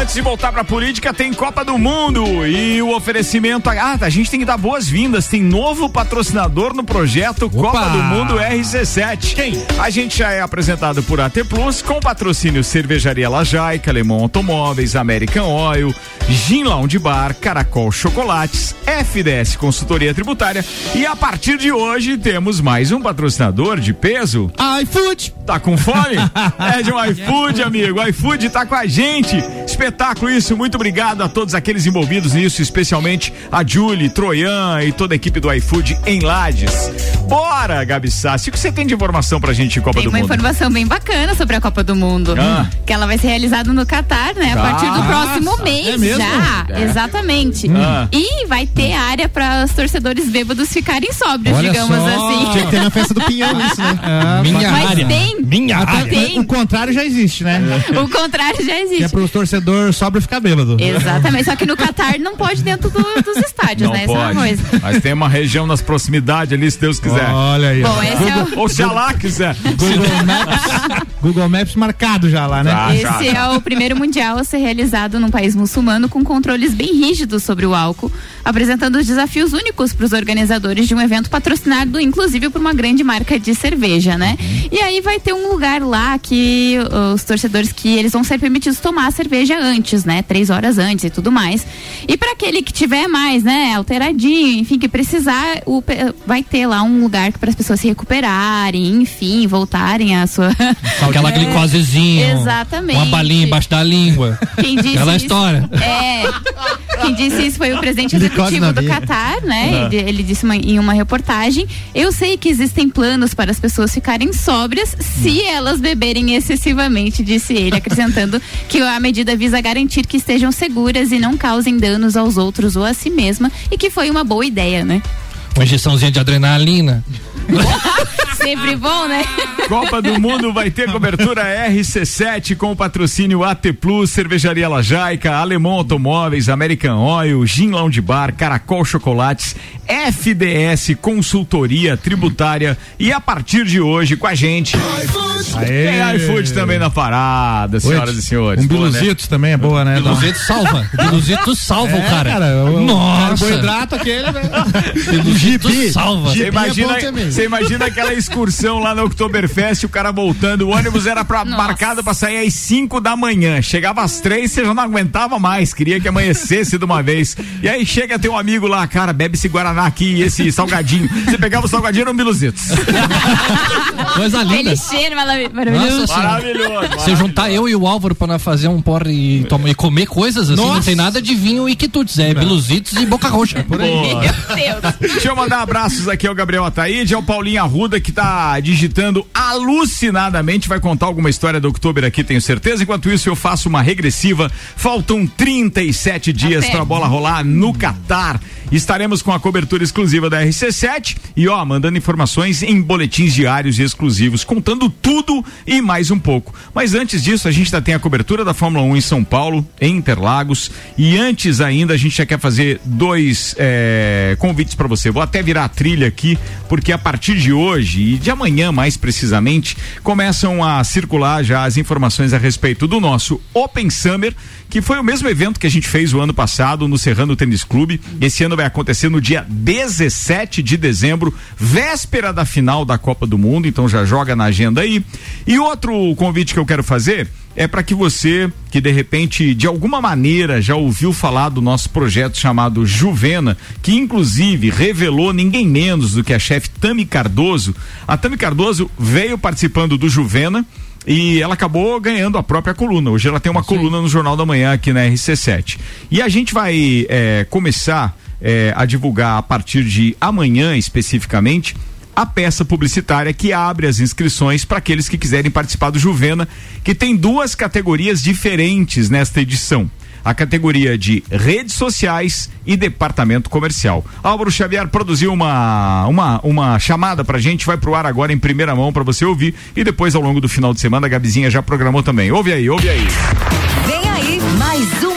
Antes de voltar pra política, tem Copa do Mundo e o oferecimento. Ah, a gente tem que dar boas-vindas. Tem novo patrocinador no projeto Copa do Mundo RC7. Quem? A gente já é apresentado por AT Plus com patrocínio Cervejaria Lajaica, Alemão Automóveis, American Oil, Gin Lounge Bar, Caracol Chocolates, FDS Consultoria Tributária e a partir de hoje temos mais um patrocinador de peso. iFood. Tá com fome? *laughs* é de um iFood, amigo. iFood tá com a gente. Espetáculo isso. Muito obrigado a todos aqueles envolvidos nisso, especialmente a Julie, Troian e toda a equipe do iFood em Lages. Bora, Gabi Sassi. O que você tem de informação pra gente em Copa Tem do uma Mundo? informação bem bacana sobre a Copa do Mundo. Ah. Que ela vai ser realizada no Catar, né? A partir do Nossa, próximo mês é mesmo? já. É. Exatamente. Ah. E vai ter área para os torcedores bêbados ficarem sóbrios, Olha digamos só. assim. Tinha que ter na festa do Pinhão isso, né? *laughs* Minha Mas área. tem. Minha área. tem. O contrário já existe, né? O contrário já Que é existe. pro torcedor sóbrio ficar bêbado. Exatamente. Só que no Catar não pode dentro do- dos estádios, Não né? Essa é uma pode. coisa. Mas tem uma região nas proximidades ali, se Deus quiser. Olha aí. Bom, esse é o- Ou se Allah quiser. Google Maps, Google Maps marcado já lá, né? Ah, Esse é o primeiro mundial a ser realizado num país muçulmano com controles bem rígidos sobre o álcool, apresentando desafios únicos para os organizadores de um evento patrocinado, inclusive, por uma grande marca de cerveja, né? E aí vai ter um lugar lá que os torcedores que eles vão ser permitidos tomar a cerveja antes, né? Três horas antes e tudo mais. E para aquele que tiver mais, né, alteradinho, enfim, que precisar, o vai ter lá um lugar para as pessoas se recuperarem, enfim, voltarem à sua *laughs* Aquela É, glicosezinha. Exatamente. Uma balinha embaixo da língua. Quem disse Aquela isso- história. É. Quem disse isso foi o presidente executivo do. Catar, né? Ah. Ele, ele disse uma- em uma reportagem: Eu sei que existem planos para as pessoas ficarem sóbrias se elas beberem excessivamente, disse ele, acrescentando que a medida visa garantir que estejam seguras e não causem danos aos outros ou a si mesma e que foi uma boa ideia, né? Uma injeçãozinha de adrenalina. *laughs* Sempre bom, né? *laughs* Copa do Mundo vai ter cobertura RC7 com o patrocínio AT Plus, Cervejaria Lajaica, Alemão Automóveis, American Oil, Gin Lounge Bar, Caracol Chocolates, FDS Consultoria Tributária e a partir de hoje com a gente tem iFood também na parada, senhoras e senhores. Um né? Biluzitos também é boa, né? Biluzitos salva. Biluzitos *laughs* salva É, o cara. cara, o- Nossa. *laughs* o carboidrato aquele, né? Biluzitos salva. Você Gibi é imagina, bom também. Você excursão lá no Oktoberfest, o cara voltando, o ônibus era pra, marcado pra sair às 5 da manhã. Chegava às três, você já não aguentava mais, queria que amanhecesse de uma vez. E aí chega teu amigo lá, cara, bebe esse Guaraná aqui e esse salgadinho. Você pegava o salgadinho era um Biluzitos. Coisa linda. Aquele cheiro marav- maravilhoso. Nossa. Maravilhoso. Se juntar eu e o Álvaro pra nós fazer um porre e, toma- e comer coisas assim, não Nossa. tem nada de vinho e quitutes, é biluzitos e boca roxa. Por aí. Boa. Deixa eu mandar abraços aqui ao Gabriel Ataíde, ao Paulinho Arruda, que tá digitando alucinadamente. Vai contar alguma história do Oktober aqui, tenho certeza. Enquanto isso, eu faço uma regressiva. Faltam 37 dias Até. pra bola rolar no Catar. Estaremos com a cobertura exclusiva da RC7 e, ó, mandando informações em boletins diários e exclusivos, contando tudo e mais um pouco. Mas antes disso, a gente ainda tem a cobertura da Fórmula 1 em São Paulo, em Interlagos. E antes ainda, a gente já quer fazer dois é, convites para você. Vou até virar a trilha aqui, porque a partir de hoje de amanhã, mais precisamente, começam a circular já as informações a respeito do nosso Open Summer, que foi o mesmo evento que a gente fez o ano passado no Serrano Tênis Clube. Esse ano vai acontecer no dia 17 de dezembro, véspera da final da Copa do Mundo, então já joga na agenda aí. E outro convite que eu quero fazer é para que você, que de repente, de alguma maneira, já ouviu falar do nosso projeto chamado Juvena, que inclusive revelou ninguém menos do que a chefe Tami Cardoso. A Tami Cardoso veio participando do Juvena. E ela acabou ganhando a própria coluna. Hoje ela tem uma coluna no Jornal da Manhã aqui na RC7. E a gente vai é, começar é, a divulgar a partir de amanhã especificamente a peça publicitária que abre as inscrições para aqueles que quiserem participar do Juvena, que tem duas categorias diferentes nesta edição. A categoria de redes sociais e departamento comercial. Álvaro Xavier produziu uma, uma, uma chamada pra gente, vai pro ar agora em primeira mão para você ouvir e depois ao longo do final de semana a Gabizinha já programou também. Ouve aí, ouve aí. Vem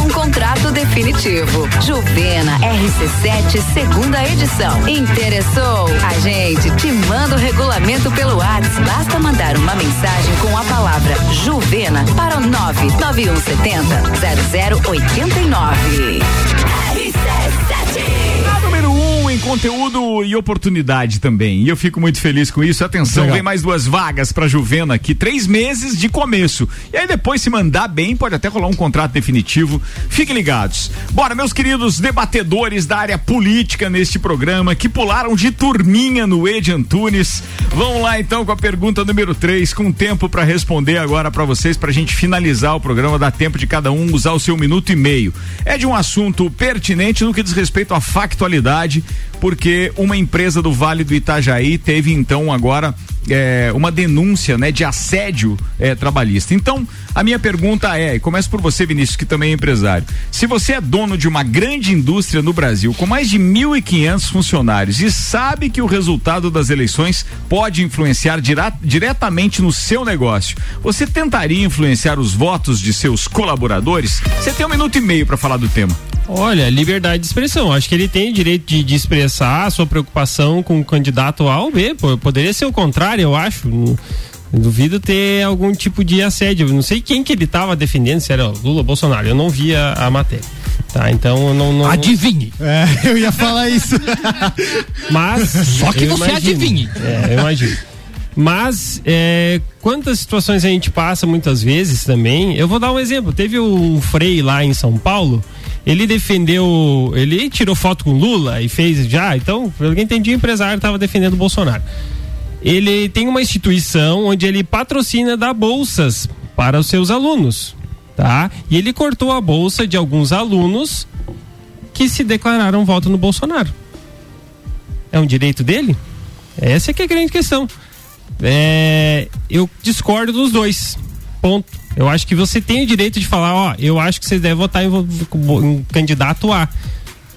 um contrato definitivo. Juvena RC7, segunda edição. Interessou? A gente te manda o regulamento pelo WhatsApp. Basta mandar uma mensagem com a palavra Juvena para o 99170 0089. Conteúdo e oportunidade também. E eu fico muito feliz com isso. Atenção, Legal. vem mais duas vagas pra Juvena aqui. Três meses de começo. E aí depois, se mandar bem, pode até rolar um contrato definitivo. Fiquem ligados. Bora, meus queridos debatedores da área política neste programa que pularam de turminha no Ed Antunes. Vamos lá então com a pergunta número 3, com tempo pra responder agora pra vocês, pra gente finalizar o programa. Dá tempo de cada um usar o seu minuto e meio. É de um assunto pertinente no que diz respeito à factualidade, porque uma empresa do Vale do Itajaí teve então agora é, uma denúncia né, de assédio é, trabalhista. Então, a minha pergunta é, e começo por você, Vinícius, que também é empresário. Se você é dono de uma grande indústria no Brasil, com mais de 1.500 funcionários, e sabe que o resultado das eleições pode influenciar dira- diretamente no seu negócio, você tentaria influenciar os votos de seus colaboradores? Você tem um minuto e meio para falar do tema. Olha, liberdade de expressão. Acho que ele tem o direito de, de expressar a sua preocupação com o candidato A ou B. Poderia ser o contrário, eu acho. Duvido ter algum tipo de assédio. Eu Não sei quem que ele estava defendendo, se era o Lula ou Bolsonaro. Eu não vi a, matéria. Tá, então eu não. não Adivinhe. É, eu ia falar isso. *laughs* Mas. Só que você imagino. adivinhe. É, eu imagino. Mas, é, quantas situações a gente passa muitas vezes também. Eu vou dar um exemplo. Teve um Frei lá em São Paulo. Ele defendeu. Ele tirou foto com Lula e fez já. Então, pelo que eu entendi, o empresário estava defendendo o Bolsonaro. Ele tem uma instituição onde ele patrocina, dá bolsas para os seus alunos. Tá? E ele cortou a bolsa de alguns alunos que se declararam voto no Bolsonaro. É um direito dele? Essa é que é a grande questão. É, eu discordo dos dois. Ponto. Eu acho que você tem o direito de falar, ó, eu acho que você deve votar em, em candidato A.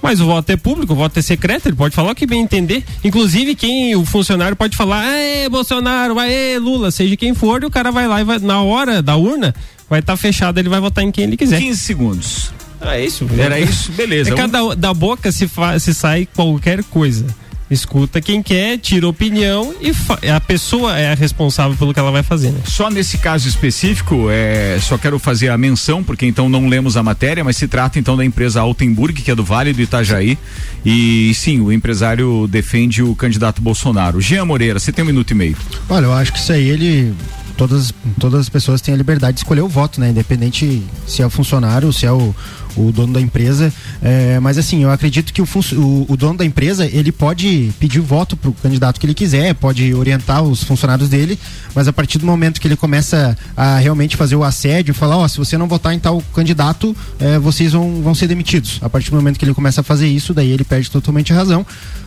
Mas o voto é público, o voto é secreto, ele pode falar o que bem entender. Inclusive, quem o funcionário pode falar, aê, Bolsonaro, aê, Lula, seja quem for, e o cara vai lá e vai, na hora da urna, vai estar fechado, ele vai votar em quem ele quiser. 15 segundos. É isso. Era isso? Beleza. É cada, da boca se, fa, se sai qualquer coisa. Escuta quem quer, tira opinião e a pessoa é a responsável pelo que ela vai fazer. Né? Só nesse caso específico, é, só quero fazer a menção, porque então não lemos a matéria, mas se trata então da empresa Altenburg, que é do Vale do Itajaí. E sim, o empresário defende o candidato Bolsonaro. Jean Moreira, você tem um minuto e meio. Olha, eu acho que isso aí ele. Todas, todas as pessoas têm a liberdade de escolher o voto, né? Independente se é o funcionário, se é o, o dono da empresa. É, mas assim, eu acredito que o, o, o dono da empresa, ele pode pedir o voto pro candidato que ele quiser, pode orientar os funcionários dele, mas a partir do momento que ele começa a realmente fazer o assédio, falar, ó, se você não votar em tal candidato, é, vocês vão, vão ser demitidos. A partir do momento que ele começa a fazer isso, daí ele perde totalmente a razão.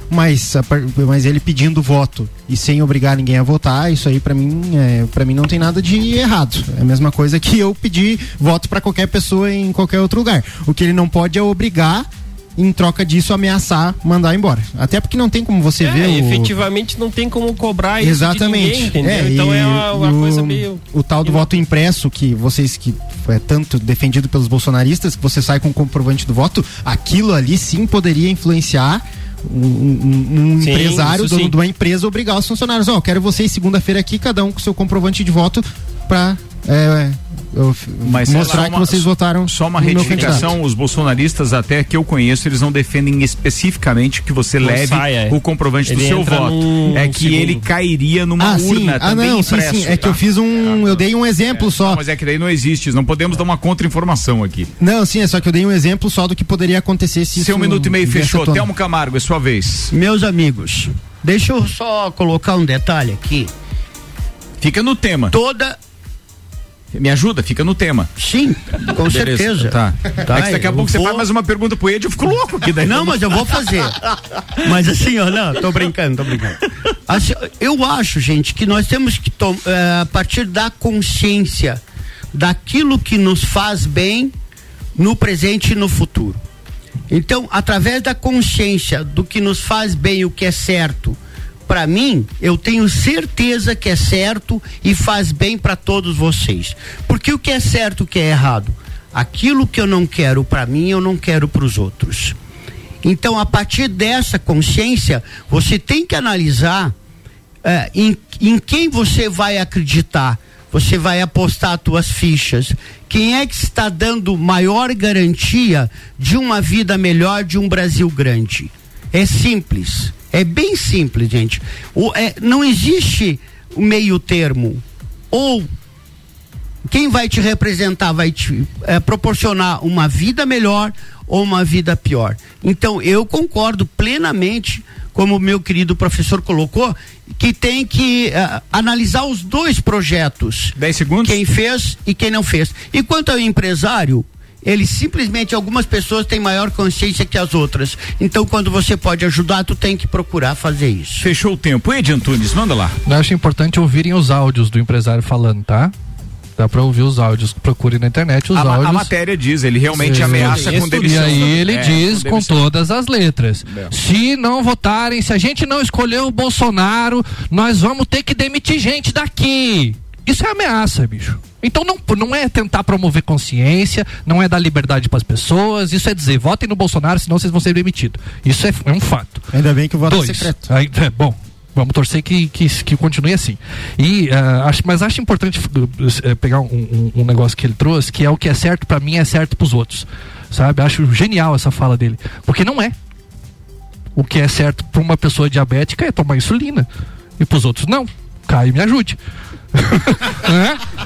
Mas, mas ele pedindo voto e sem obrigar ninguém a votar, isso aí pra mim, é, para mim não tem nada de errado. É a mesma coisa que eu pedir voto pra qualquer pessoa em qualquer outro lugar. O que ele não pode é obrigar em troca disso ameaçar mandar embora. Até porque não tem como você É, ver o efetivamente não tem como cobrar isso Exatamente. ninguém? É, então e é uma, uma o, coisa meio... o tal do voto impresso que vocês que é tanto defendido pelos bolsonaristas que você sai com o comprovante do voto, aquilo ali sim poderia influenciar um, um- um Sim, empresário, dono sim. de uma empresa, obrigar os funcionários, ó, quero vocês segunda-feira aqui, cada um com seu comprovante de voto pra é, Mas mostrar que uma- vocês votaram Só uma no retificação, os bolsonaristas até que eu conheço, eles não defendem especificamente que você Não leve saia, é. o comprovante do seu voto. num É que segundo. ele cairia numa Ah, sim. urna Ah, também não, sim, impresso. sim. É que tá? eu fiz um. Eu dei um exemplo só. Não, mas é que daí não existe, não podemos dar uma contra-informação aqui. Não, sim, é só que eu dei um exemplo só do que poderia acontecer se Seu isso minuto e meio fechou. tona. Telmo Camargo, é sua vez. Meus amigos, deixa eu só colocar um detalhe aqui. Fica no tema. Toda Me ajuda, fica no tema. Sim, com certeza. Tá. Tá, é daqui a pouco você vou- faz mais uma pergunta pro Ed, eu fico louco aqui daí. Não, mas eu vou fazer. Mas assim, ó, não, tô brincando, tô brincando. Assim, eu acho, gente, que nós temos que, eh, a partir da consciência daquilo que nos faz bem no presente e no futuro. Então, através da consciência do que nos faz bem, o que é certo, para mim, eu tenho certeza que é certo e faz bem para todos vocês. Porque o que é certo, o que é errado? Aquilo que eu não quero para mim, eu não quero para os outros. Então, a partir dessa consciência, você tem que analisar eh, em, em quem você vai acreditar. Você vai apostar as tuas fichas. Quem é que está dando maior garantia de uma vida melhor, de um Brasil grande? É simples. É bem simples, gente. O- é, não existe o meio termo. Ou quem vai te representar vai te eh, proporcionar uma vida melhor ou uma vida pior. Então eu concordo plenamente, como o meu querido professor colocou, que tem que eh, analisar os dois projetos. 10 segundos. Quem fez e quem não fez. E quanto ao empresário, ele simplesmente, algumas pessoas têm maior consciência que as outras. Então, quando você pode ajudar, tu tem que procurar fazer isso. Fechou o tempo. Ed Antunes, manda lá. Eu acho importante ouvirem os áudios do empresário falando, tá? Dá pra ouvir os áudios. Procure na internet os A, áudios. a matéria diz, ele realmente Sim. ameaça com E demissão. aí ele É, diz com demissão. todas as letras. É. Se não votarem, se a gente não escolher o Bolsonaro, nós vamos ter que demitir gente daqui. Isso é ameaça, bicho. Então não, não é tentar promover consciência, não é dar liberdade para as pessoas, isso é dizer, votem no Bolsonaro, senão vocês vão ser demitidos. Isso é, é um fato. Ainda bem que o voto Dois. é secreto. Aí, é, bom, vamos torcer que, que, que continue assim. E, ah, acho, mas acho importante eh, pegar um, um- um negócio que ele trouxe, que é o que é certo pra mim é certo pros outros. Sabe? Acho genial essa fala dele. Porque não é. O que é certo pra uma pessoa diabética é tomar insulina. E pros outros não. Caio, me ajude.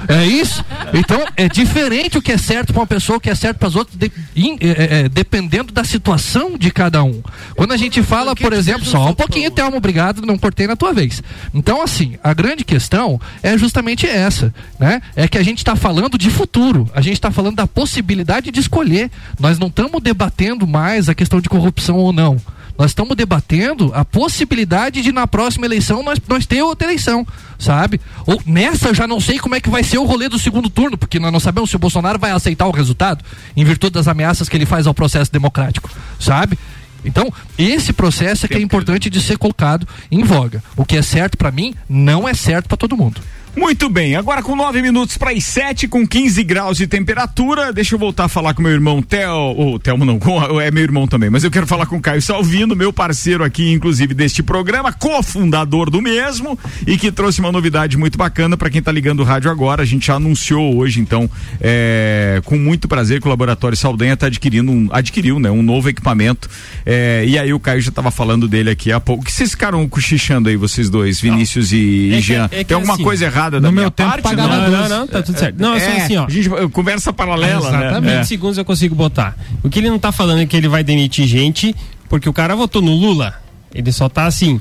É, é isso. Então é diferente o que é certo para uma pessoa, o que é certo para as outras, de- in- é, é, dependendo da situação de cada um. Quando a gente fala, por exemplo, só um pouquinho, Thelma, obrigado, não cortei na tua vez. Então, assim, a grande questão é justamente essa, né? É que a gente está falando de futuro, a gente está falando da possibilidade de escolher. Nós não estamos debatendo mais a questão de corrupção ou não. Nós estamos debatendo a possibilidade de na próxima eleição nós, nós ter outra eleição, sabe? Ou nessa eu já não sei como é que vai ser o rolê do segundo turno, porque nós não sabemos se o Bolsonaro vai aceitar o resultado em virtude das ameaças que ele faz ao processo democrático, sabe? Então, esse processo é que é importante de ser colocado em voga. O que é certo pra mim não é certo pra todo mundo. Muito bem, agora com 9 minutos para as 7, com 15 graus de temperatura. Deixa eu voltar a falar com meu irmão Theo. O Thelmo não, *laughs* com- é meu irmão também, mas eu quero falar com o Caio Salvino, meu parceiro aqui, inclusive, deste programa, cofundador do mesmo, e que trouxe uma novidade muito bacana para quem tá ligando o rádio agora. A gente já anunciou hoje, então, é, com muito prazer que o Laboratório Saldanha tá adquirindo um, adquiriu, né, um novo equipamento. É, e aí o Caio já tava falando dele aqui há pouco. O que vocês ficaram cochichando aí, vocês dois, Vinícius e, É e que- Jean? é que Tem alguma assim, coisa errada no da meu minha tempo parte? pagava não, 12. não, não, tá tudo certo. Não, é só assim, ó. A gente conversa paralela, Exatamente. né? 20 segundos eu consigo botar. O que ele não tá falando é que ele vai demitir gente, porque o cara votou no Lula. Ele só tá assim.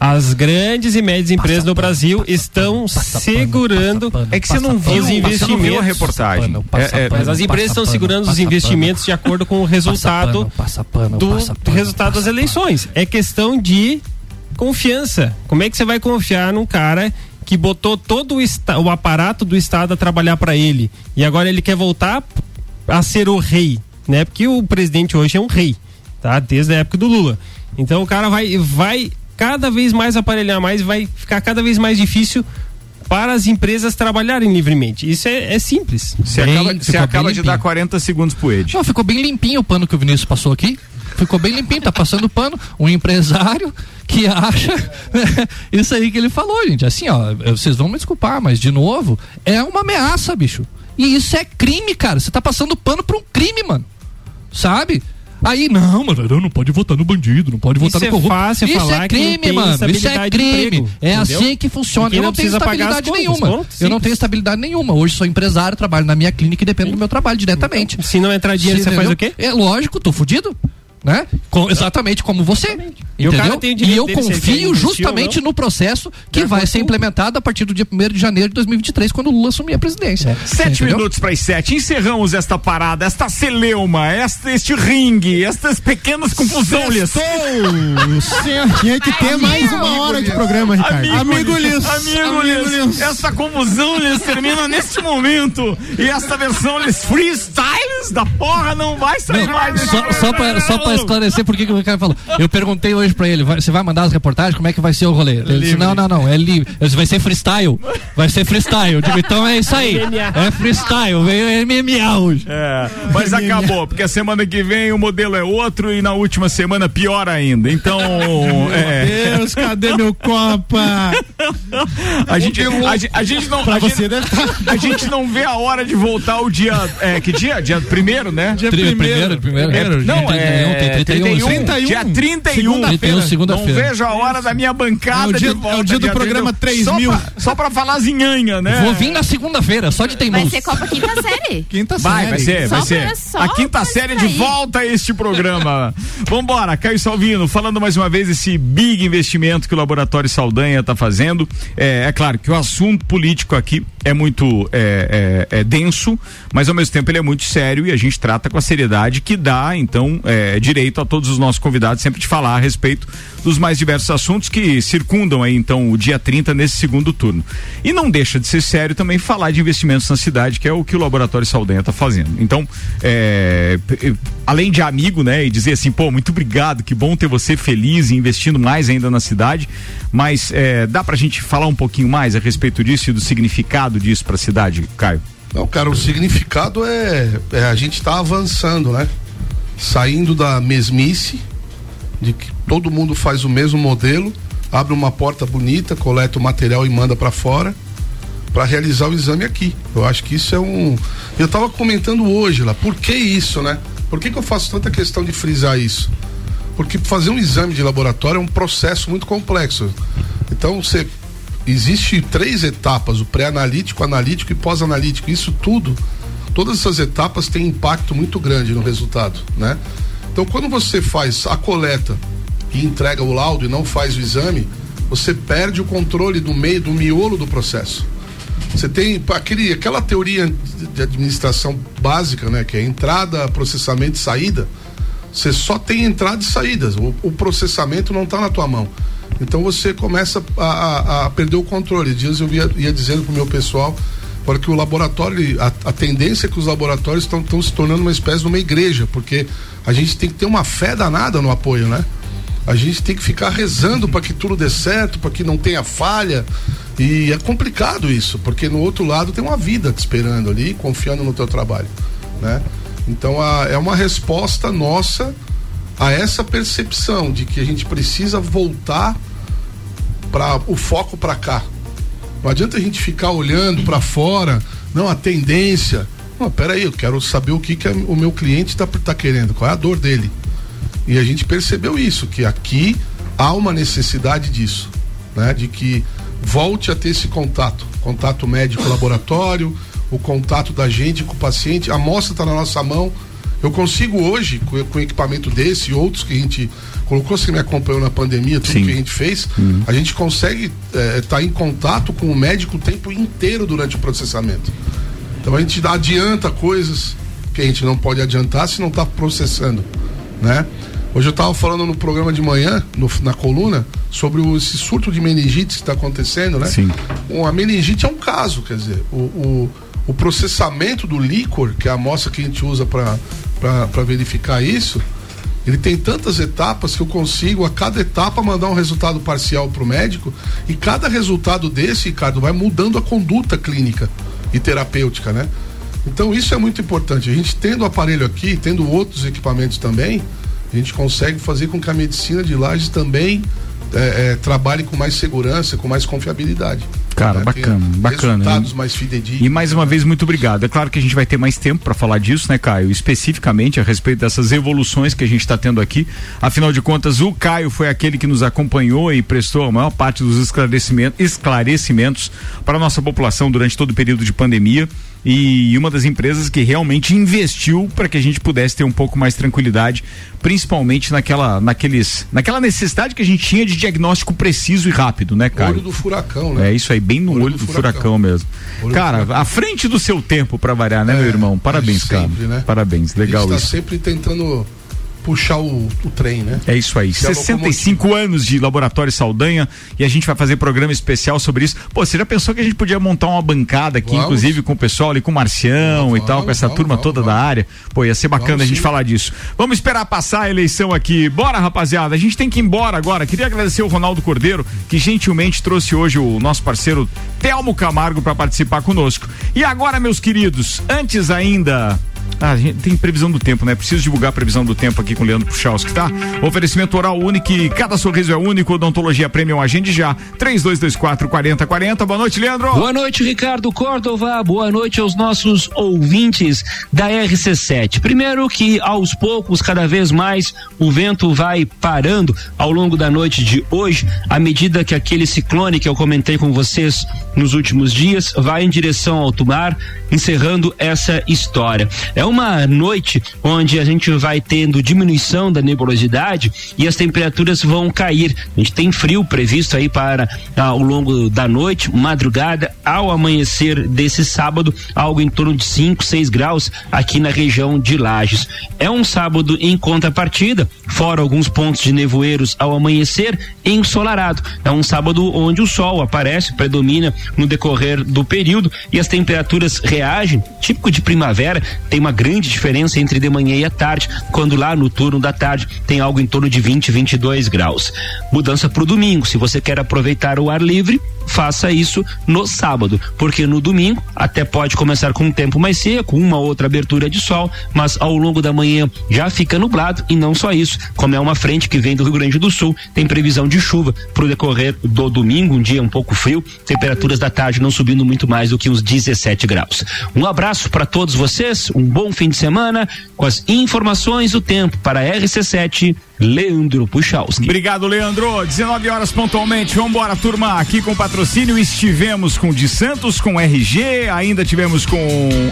As grandes e médias empresas no Brasil estão segurando É que você não viu, os investimentos. a reportagem. É, é, mas as empresas estão segurando os investimentos de acordo com o resultado do, do resultado das eleições. É questão de confiança. Como é que você vai confiar num cara que botou todo o, o aparato do Estado a trabalhar para ele e agora ele quer voltar a ser o rei, né? Porque o presidente hoje é um rei, tá? Desde a época do Lula. Então o cara vai, vai cada vez mais aparelhar mais, vai ficar cada vez mais difícil para as empresas trabalharem livremente. Isso é, é simples. Você acaba, você acaba de dar 40 segundos pro Ed. Não, ficou bem limpinho o pano que o Vinícius passou aqui. Ficou bem limpinho, tá passando pano. Um empresário que acha isso aí que ele falou, gente. Assim, ó, vocês vão me desculpar, mas de novo, é uma ameaça, bicho. E isso é crime, cara. Você tá passando pano pra um crime, mano. Sabe? Aí, não, mano, não pode votar no bandido, não pode votar Isso no é corrupto. fácil isso falar é que não crime, mano. Isso é crime. emprego, é entendeu? assim que funciona. Eu não não tenho estabilidade contas, nenhuma. eu não tenho estabilidade nenhuma. Hoje sou empresário, trabalho na minha clínica e dependo do meu trabalho diretamente. Se não entrar dinheiro, você faz o quê? É lógico, tô fudido. Né? Com- exatamente como você. E cara Entendeu? E direito eu confio justamente não. no processo que vai ser implementado a partir do dia 1 de janeiro de 2023, quando o Lula assumir a presidência. Sete Entendeu? minutos para as sete. Encerramos esta parada, esta celeuma, esta, este ringue, estas pequenas confusões. Tinha que ter mais uma hora de programa, Ricardo. Amigo Liz, amigo Liz, essa confusão Liz termina neste momento e esta versão Liz freestyles da porra não vai sair mais. desse Só, só, pra, só esclarecer por que o Ricardo falou. Eu perguntei hoje pra ele, vai- você vai mandar as reportagens? Como é que vai ser o rolê? Ele disse, não, não, não, é livre. Eu disse, vai ser freestyle. Vai ser freestyle. Eu digo, então é isso aí. É freestyle, veio MMA hoje. É, mas acabou, porque a semana que vem o modelo é outro e na última semana pior ainda. Então, é. Deus, cadê meu Copa? A gente, a, gente- a gente não. Pra a você gente, deve tá. a gente não vê a hora de voltar o dia. É, que dia? Dia primeiro, né? Dia Tri- primeiro. primeiro, É, não, é 31, tem 31. 31, dia 31. Segunda-feira. 31, Não vejo a hora da minha bancada É o dia- de volta. é o dia do programa 31. 3000. Só pra, só pra falar zinhanha, né? Vou vir na segunda-feira, só de Vai teimoso. ser Copa Quinta Série. *laughs* Quinta Vai, vai ser, vai Só ser. a quinta série de volta a este programa. *laughs* Vambora, Caio Salvino, falando mais uma vez esse big investimento que o Laboratório Saldanha está fazendo. É, é claro que o assunto político aqui é muito é, é- é denso, mas ao mesmo tempo ele é muito sério e a gente trata com a seriedade que dá, então, é, direito a todos os nossos convidados sempre de falar a respeito dos mais diversos assuntos que circundam aí, então, o dia 30 nesse segundo turno. E não deixa de ser sério também falar de investimentos na cidade, que é o que o Laboratório Saldanha está fazendo. Então, é, além de amigo, né, e dizer assim, pô, muito obrigado, que bom ter você feliz e investindo mais ainda na cidade, mas é, dá pra gente falar um pouquinho mais a respeito disso e do significado disso pra cidade, Caio? Não, cara, o significado é, é a gente tá avançando, né? Saindo da mesmice, de que todo mundo faz o mesmo modelo, abre uma porta bonita, coleta o material e manda para fora para realizar o exame aqui. Eu acho que isso é um. Eu tava comentando hoje lá, por que isso, né? Por que, que eu faço tanta questão de frisar isso? Porque fazer um exame de laboratório é um processo muito complexo. Então você existe três etapas: o pré-analítico, analítico e pós-analítico. Isso tudo, todas essas etapas têm impacto muito grande no resultado, né? Então quando você faz a coleta e entrega o laudo e não faz o exame, você perde o controle do meio, do miolo do processo. Você tem aquele, aquela teoria de- administração básica, né? Que é entrada, processamento e saída. Você só tem entrada e saídas. O, o processamento não está na tua mão. Então você começa a, a- a perder o controle. Dias eu ia, ia dizendo pro meu pessoal porque o laboratório, a, a tendência é que os laboratórios estão se tornando uma espécie de uma igreja, porque a gente tem que ter uma fé danada no apoio, né? A gente tem que ficar rezando para que tudo dê certo, para que não tenha falha. E é complicado isso, porque no outro lado tem uma vida te esperando ali, confiando no teu trabalho, né? Então a- é uma resposta nossa a essa percepção de que a gente precisa voltar para o foco para cá. Não adianta a gente ficar olhando para fora, não a tendência. Não, peraí, eu quero saber o que, que o meu cliente está tá querendo, qual é a dor dele. E a gente percebeu isso, que aqui há uma necessidade disso, né? De que volte a ter esse contato, contato médico-laboratório, o contato da gente com o paciente, a amostra está na nossa mão. Eu consigo hoje, com, com equipamento desse e outros que a gente colocou, você me acompanhou na pandemia, tudo Sim. que a gente fez, a gente consegue estar em contato com o médico o tempo inteiro durante o processamento. Então a gente adianta coisas que a gente não pode adiantar se não está processando, né? Hoje eu estava falando no programa de manhã, no- na coluna, sobre o, esse surto de meningite que está acontecendo, né? Sim. Bom, a meningite é um caso, quer dizer, o, o, o processamento do líquor, que é a amostra que a gente usa para verificar isso, ele tem tantas etapas que eu consigo a cada etapa mandar um resultado parcial para o médico e cada resultado desse, Ricardo, vai mudando a conduta clínica e terapêutica, né? Então isso é muito importante. A gente tendo o aparelho aqui, tendo outros equipamentos também, a gente consegue fazer com que a medicina de Lages também é, é, trabalhe com mais segurança, com mais confiabilidade. Cara, né? bacana, Tem bacana. Resultados mais fidedignos. E mais uma vez, muito obrigado. É claro que a gente vai ter mais tempo para falar disso, né, Caio? Especificamente a respeito dessas evoluções que a gente está tendo aqui. Afinal de contas, o Caio foi aquele que nos acompanhou e prestou a maior parte dos esclarecimentos, esclarecimentos para a nossa população durante todo o período de pandemia e uma das empresas que realmente investiu para que a gente pudesse ter um pouco mais tranquilidade, principalmente naquela, naqueles, naquela necessidade que a gente tinha de diagnóstico preciso e rápido, né, Caio? Olho do furacão, né? É isso aí, bem no olho, do, furacão, mesmo. Olho do cara, furacão. à frente do seu tempo para variar, né, É, meu irmão? Parabéns, sempre, cara. né? Parabéns, legal a gente isso. tá sempre tentando puxar o, o trem, né? É isso aí. Que é a 65 anos de Laboratório Saldanha e a gente vai fazer programa especial sobre isso. Pô, você já pensou que a gente podia montar uma bancada aqui, Vamos. inclusive com o pessoal ali, com o Marcião e tal, com essa turma toda da área? Pô, ia ser bacana Vamos a gente sim. falar disso. Vamos esperar passar a eleição aqui. Bora, rapaziada. A gente tem que ir embora agora. Queria agradecer o Ronaldo Cordeiro, que gentilmente trouxe hoje o nosso parceiro Telmo Camargo para participar conosco. E agora, meus queridos, antes ainda ah, tem previsão do tempo, né? Preciso divulgar a previsão do tempo aqui com o Leandro Puchalski, tá? Oferecimento oral único, cada sorriso é único, odontologia premium, agende já. 3224 4040. Boa noite, Leandro. Boa noite, Ricardo Córdova. Boa noite aos nossos ouvintes da RC7. Primeiro que aos poucos, cada vez mais, o vento vai parando ao longo da noite de hoje, à medida que aquele ciclone que eu comentei com vocês nos últimos dias vai em direção ao alto mar, encerrando essa história. É uma noite onde a gente vai tendo diminuição da nebulosidade e as temperaturas vão cair. A gente tem frio previsto aí para ah, ao longo da noite, madrugada, ao amanhecer desse sábado, algo em torno de 5, 6 graus aqui na região de Lages. É um sábado em contrapartida, fora alguns pontos de nevoeiros ao amanhecer, ensolarado. É um sábado onde o sol aparece, predomina no decorrer do período e as temperaturas típico de primavera, tem uma grande diferença entre de manhã e à tarde, quando lá no turno da tarde tem algo em torno de 20, 22 graus. Mudança para o domingo, se você quer aproveitar o ar livre, faça isso no sábado, porque no domingo até pode começar com um tempo mais seco, uma outra abertura de sol, mas ao longo da manhã já fica nublado e não só isso, como é uma frente que vem do Rio Grande do Sul, tem previsão de chuva para o decorrer do domingo, um dia um pouco frio, temperaturas da tarde não subindo muito mais do que uns 17 graus. Um abraço para todos vocês, um bom fim de semana com as informações do tempo para a RC7 Leandro Puchalski. Obrigado, Leandro. 19 horas pontualmente. Vambora, turma. Aqui com patrocínio estivemos com de Santos, com RG, ainda tivemos com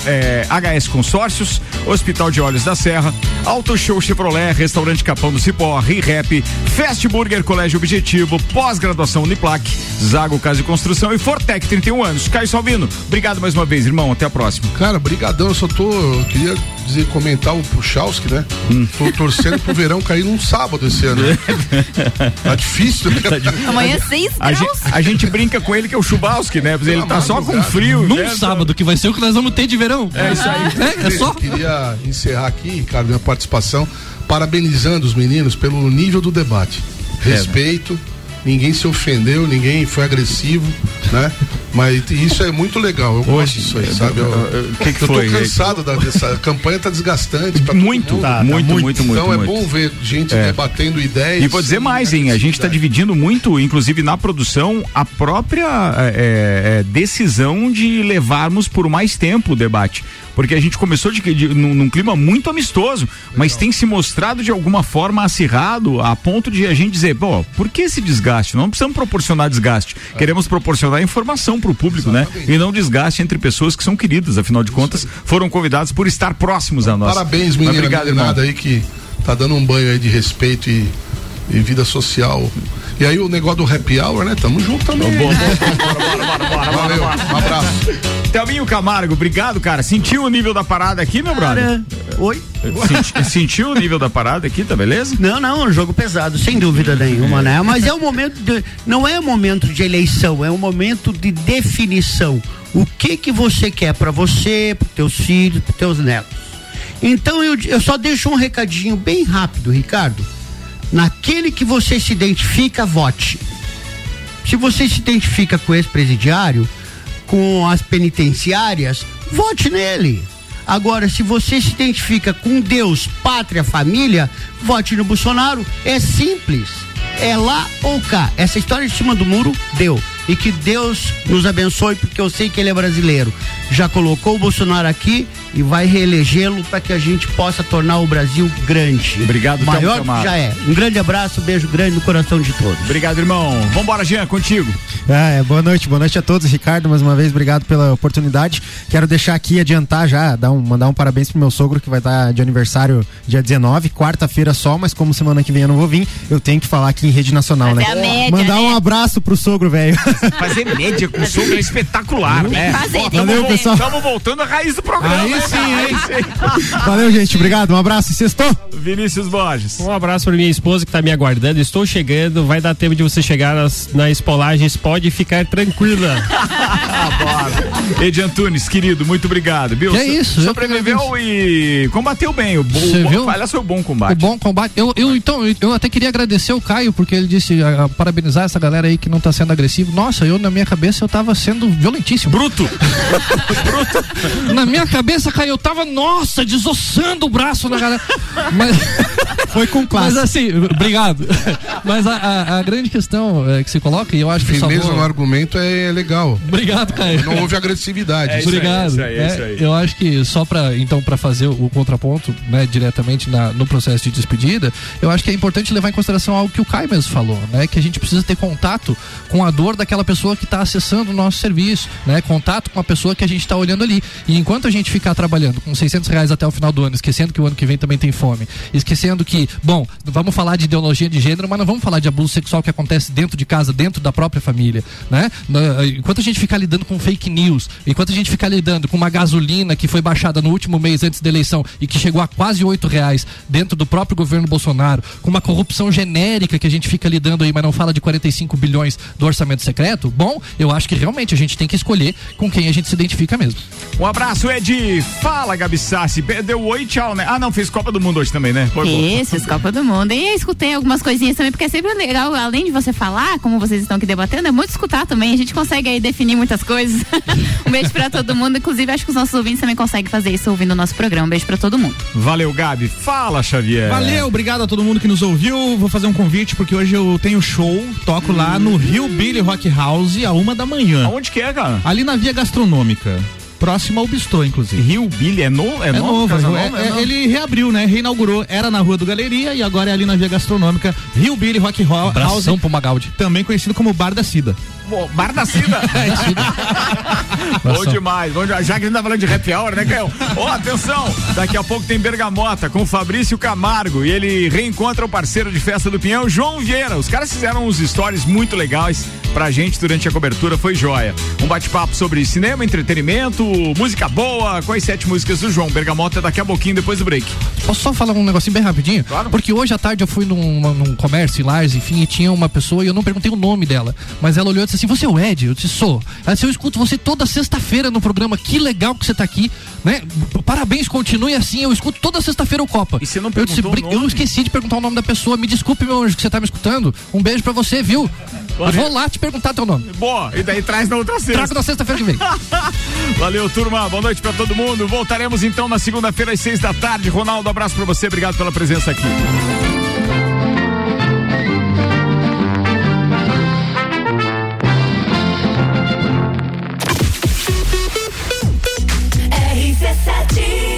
eh, HS Consórcios, Hospital de Olhos da Serra, Auto Show Chevrolet, Restaurante Capão do Cipó, ReHap, Fast Burger Colégio Objetivo, pós-graduação Uniplac, Zago Casa e Construção e Fortec 31 anos. Caio Salvino, obrigado mais uma vez, irmão. Até a próxima. Cara, brigadão. Eu só tô. Eu queria dizer, comentar o Puchalski, né? Hum. Tô torcendo pro verão cair num sábado esse ano. né? *laughs* tá difícil, né? Amanhã 6 A graus. gente, a gente brinca com ele que é o Chubasque, né? Porque ele tá só com frio. Num né? sábado, que vai ser o que nós vamos ter de verão. É isso aí. É, é só. Eu queria encerrar aqui, Ricardo, minha participação, parabenizando os meninos pelo nível do debate. Respeito, ninguém se ofendeu, ninguém foi agressivo, né? Mas isso é muito legal. Eu gosto disso aí, sabe? Eu, O que que eu foi? tô cansado da, dessa campanha, tá desgastante. pra Muito, tá, tá muito, muito, muito, Então é muito. bom ver gente É. debatendo ideias. E vou dizer mais, hein? A gente está dividindo muito, inclusive na produção, a própria é, é, decisão de levarmos por mais tempo o debate. Porque a gente começou de, de- num, num clima muito amistoso, mas tem se mostrado de alguma forma acirrado a ponto de a gente dizer, pô, por que esse desgaste? Não precisamos proporcionar desgaste. Queremos proporcionar informação para o público, né? E não desgaste entre pessoas que são queridas, afinal de contas, foram convidados por estar próximos a nós. Parabéns, menina Obrigado, irmão. aí que tá dando um banho aí de respeito e, e vida social. E aí o negócio do happy hour, né? Tamo junto também. Valeu, um abraço. Thelminho Camargo, obrigado, cara. Sentiu o nível da parada aqui, meu brother? Oi? Senti- sentiu o nível da parada aqui, tá beleza? Não, não, é um jogo pesado, sem dúvida nenhuma, né? Mas é um momento de, não é um momento de eleição, é um momento de definição. O que que você quer para você, para teus filhos, para teus netos? Então eu, eu só deixo um recadinho bem rápido, Ricardo. Naquele que você se identifica, vote. Se você se identifica com esse presidiário, com as penitenciárias, vote nele. Agora, se você se identifica com Deus, pátria, família, vote no Bolsonaro. É simples. É lá ou cá. Essa história de cima do muro deu. e que Deus nos abençoe, porque eu sei que ele é brasileiro. Já colocou o Bolsonaro aqui e vai reelegê-lo para que a gente possa tornar o Brasil grande. Obrigado, Maior que já é. Um grande abraço, um beijo grande no coração de todos. Obrigado, irmão. Vambora, Jean, contigo. Ah, é, boa noite, boa noite a todos. Ricardo, mais uma vez, obrigado pela oportunidade. Quero deixar aqui, adiantar já, dar um, mandar um parabéns pro meu sogro que vai estar de aniversário dia 19, quarta-feira só, mas como semana que vem eu não vou vir, eu tenho que falar aqui em rede nacional, Fazer né? a média, mandar né? um abraço pro sogro, velho. Fazer média com sogro é espetacular, né? Fazer, Ó, tem tamo Valeu, pessoal. Tamo voltando à raiz do programa. Aí né? Sim, hein? Valeu, gente, obrigado, um abraço, sextou. Vinícius Borges. Um abraço para minha esposa que está me aguardando. Estou chegando, vai dar tempo de você chegar nas, na Espolagens, pode ficar tranquila. *laughs* Bora. Edi Antunes, querido, muito obrigado, viu? Que é isso, eu Sobreviveu e combateu bem. O, bo- Você o, viu? Aliás, foi o bom O combate. bom combate. Eu, eu, então, eu- até queria agradecer o Caio, porque ele disse ah, parabenizar essa galera aí que não tá sendo agressivo. Nossa, eu na minha cabeça eu tava sendo violentíssimo. Bruto! *laughs* Na minha cabeça, Caio, eu tava, nossa, desossando o braço na galera. *laughs* Mas, Foi com classe. mas assim, obrigado. *laughs* Mas a, a- a grande questão é, que se coloca, e eu acho que Firmeza salvou... no argumento é legal. Obrigado, Caio. Não houve agressividade. É isso aí, Obrigado. isso aí, é É, isso aí. Eu acho que só para então para fazer o contraponto, né, diretamente na- no processo de despedida, eu acho que é importante levar em consideração algo que o Caio mesmo falou, né, que a gente precisa ter contato com a dor daquela pessoa que está acessando o nosso serviço, né, contato com a pessoa que a gente está olhando ali. E enquanto a gente ficar trabalhando com 600 reais até o final do ano, esquecendo que o ano que vem também tem fome, esquecendo que, bom, vamos falar de ideologia de gênero, mas não vamos falar de abuso sexual que acontece dentro de casa, dentro da própria família, né? Na- Enquanto a gente ficar lidando com fake news, enquanto a gente ficar lidando com uma gasolina que foi baixada no último mês antes da eleição e que chegou a quase oito reais dentro do próprio governo Bolsonaro, com uma corrupção genérica que a gente fica lidando aí, mas não fala de 45 bilhões do orçamento secreto, bom, eu acho que realmente a gente tem que escolher com quem a gente se identifica mesmo. Um abraço, Ed. Fala, Gabi Sassi. Deu oi, tchau, né? Ah, não, fez Copa do Mundo hoje também, né? Foi bom. Isso, esse Copa do Mundo. E eu escutei algumas coisinhas também, porque é sempre legal, além de você falar, como vocês estão aqui debatendo, é muito escutar também. A gente consegue aí definir muitas coisas. *laughs* um beijo pra todo mundo. Inclusive, acho que os nossos ouvintes também conseguem fazer isso ouvindo o nosso programa. Um beijo pra todo mundo. Valeu, Gabi. Fala, Xavier. Valeu, obrigado a todo mundo que nos ouviu. Vou fazer um convite porque hoje eu tenho show, toco lá no Rio Billy Rock House a uma da manhã. Aonde que é, cara? Ali na Via Gastronômica. Próximo ao Bistrô, inclusive. Rio Billy é, no, é, É novo? novo, é- é- novo? ele reabriu, né? Reinaugurou. Era na Rua do Galeria e agora é ali na Via Gastronômica. Rio Billy Rock House. Abração pro Magaldi. Também conhecido como Bar da Cida. Pô, Bar da Cida. *laughs* bom demais, bom demais. Já que a gente tá falando de happy hour, né, Caio? Ó, atenção! Daqui a pouco tem Bergamota com Fabrício Camargo e ele reencontra o parceiro de festa do Pinhão, João Vieira. Os caras fizeram uns stories muito legais pra gente durante a cobertura, foi joia. Um bate-papo sobre cinema, entretenimento, música boa, com as sete músicas do João. Bergamota daqui a pouquinho, depois do break. Posso só falar um negocinho bem rapidinho? Claro. Porque hoje à tarde eu fui num, num comércio em Lars, enfim, e tinha uma pessoa e eu não perguntei o nome dela. Mas ela olhou e disse assim: Você é o Ed? Eu disse: Sou. Ela disse: Eu escuto você toda sexta-feira no programa. Que legal que você tá aqui, né? Parabéns, continue assim. Eu escuto toda sexta-feira o Copa. E você não eu, disse, perguntou o "Bri- eu nome?" esqueci de perguntar o nome da pessoa. Me desculpe, meu anjo, que você tá me escutando. Um beijo pra você, viu? Eu vou lá te perguntar teu nome. Boa, e daí traz na outra sexta. Trago na sexta-feira que vem. *laughs* Valeu, Valeu, turma. Boa noite para todo mundo. Voltaremos então na segunda-feira às seis da tarde. Ronaldo, abraço para você. Obrigado pela presença aqui. RC7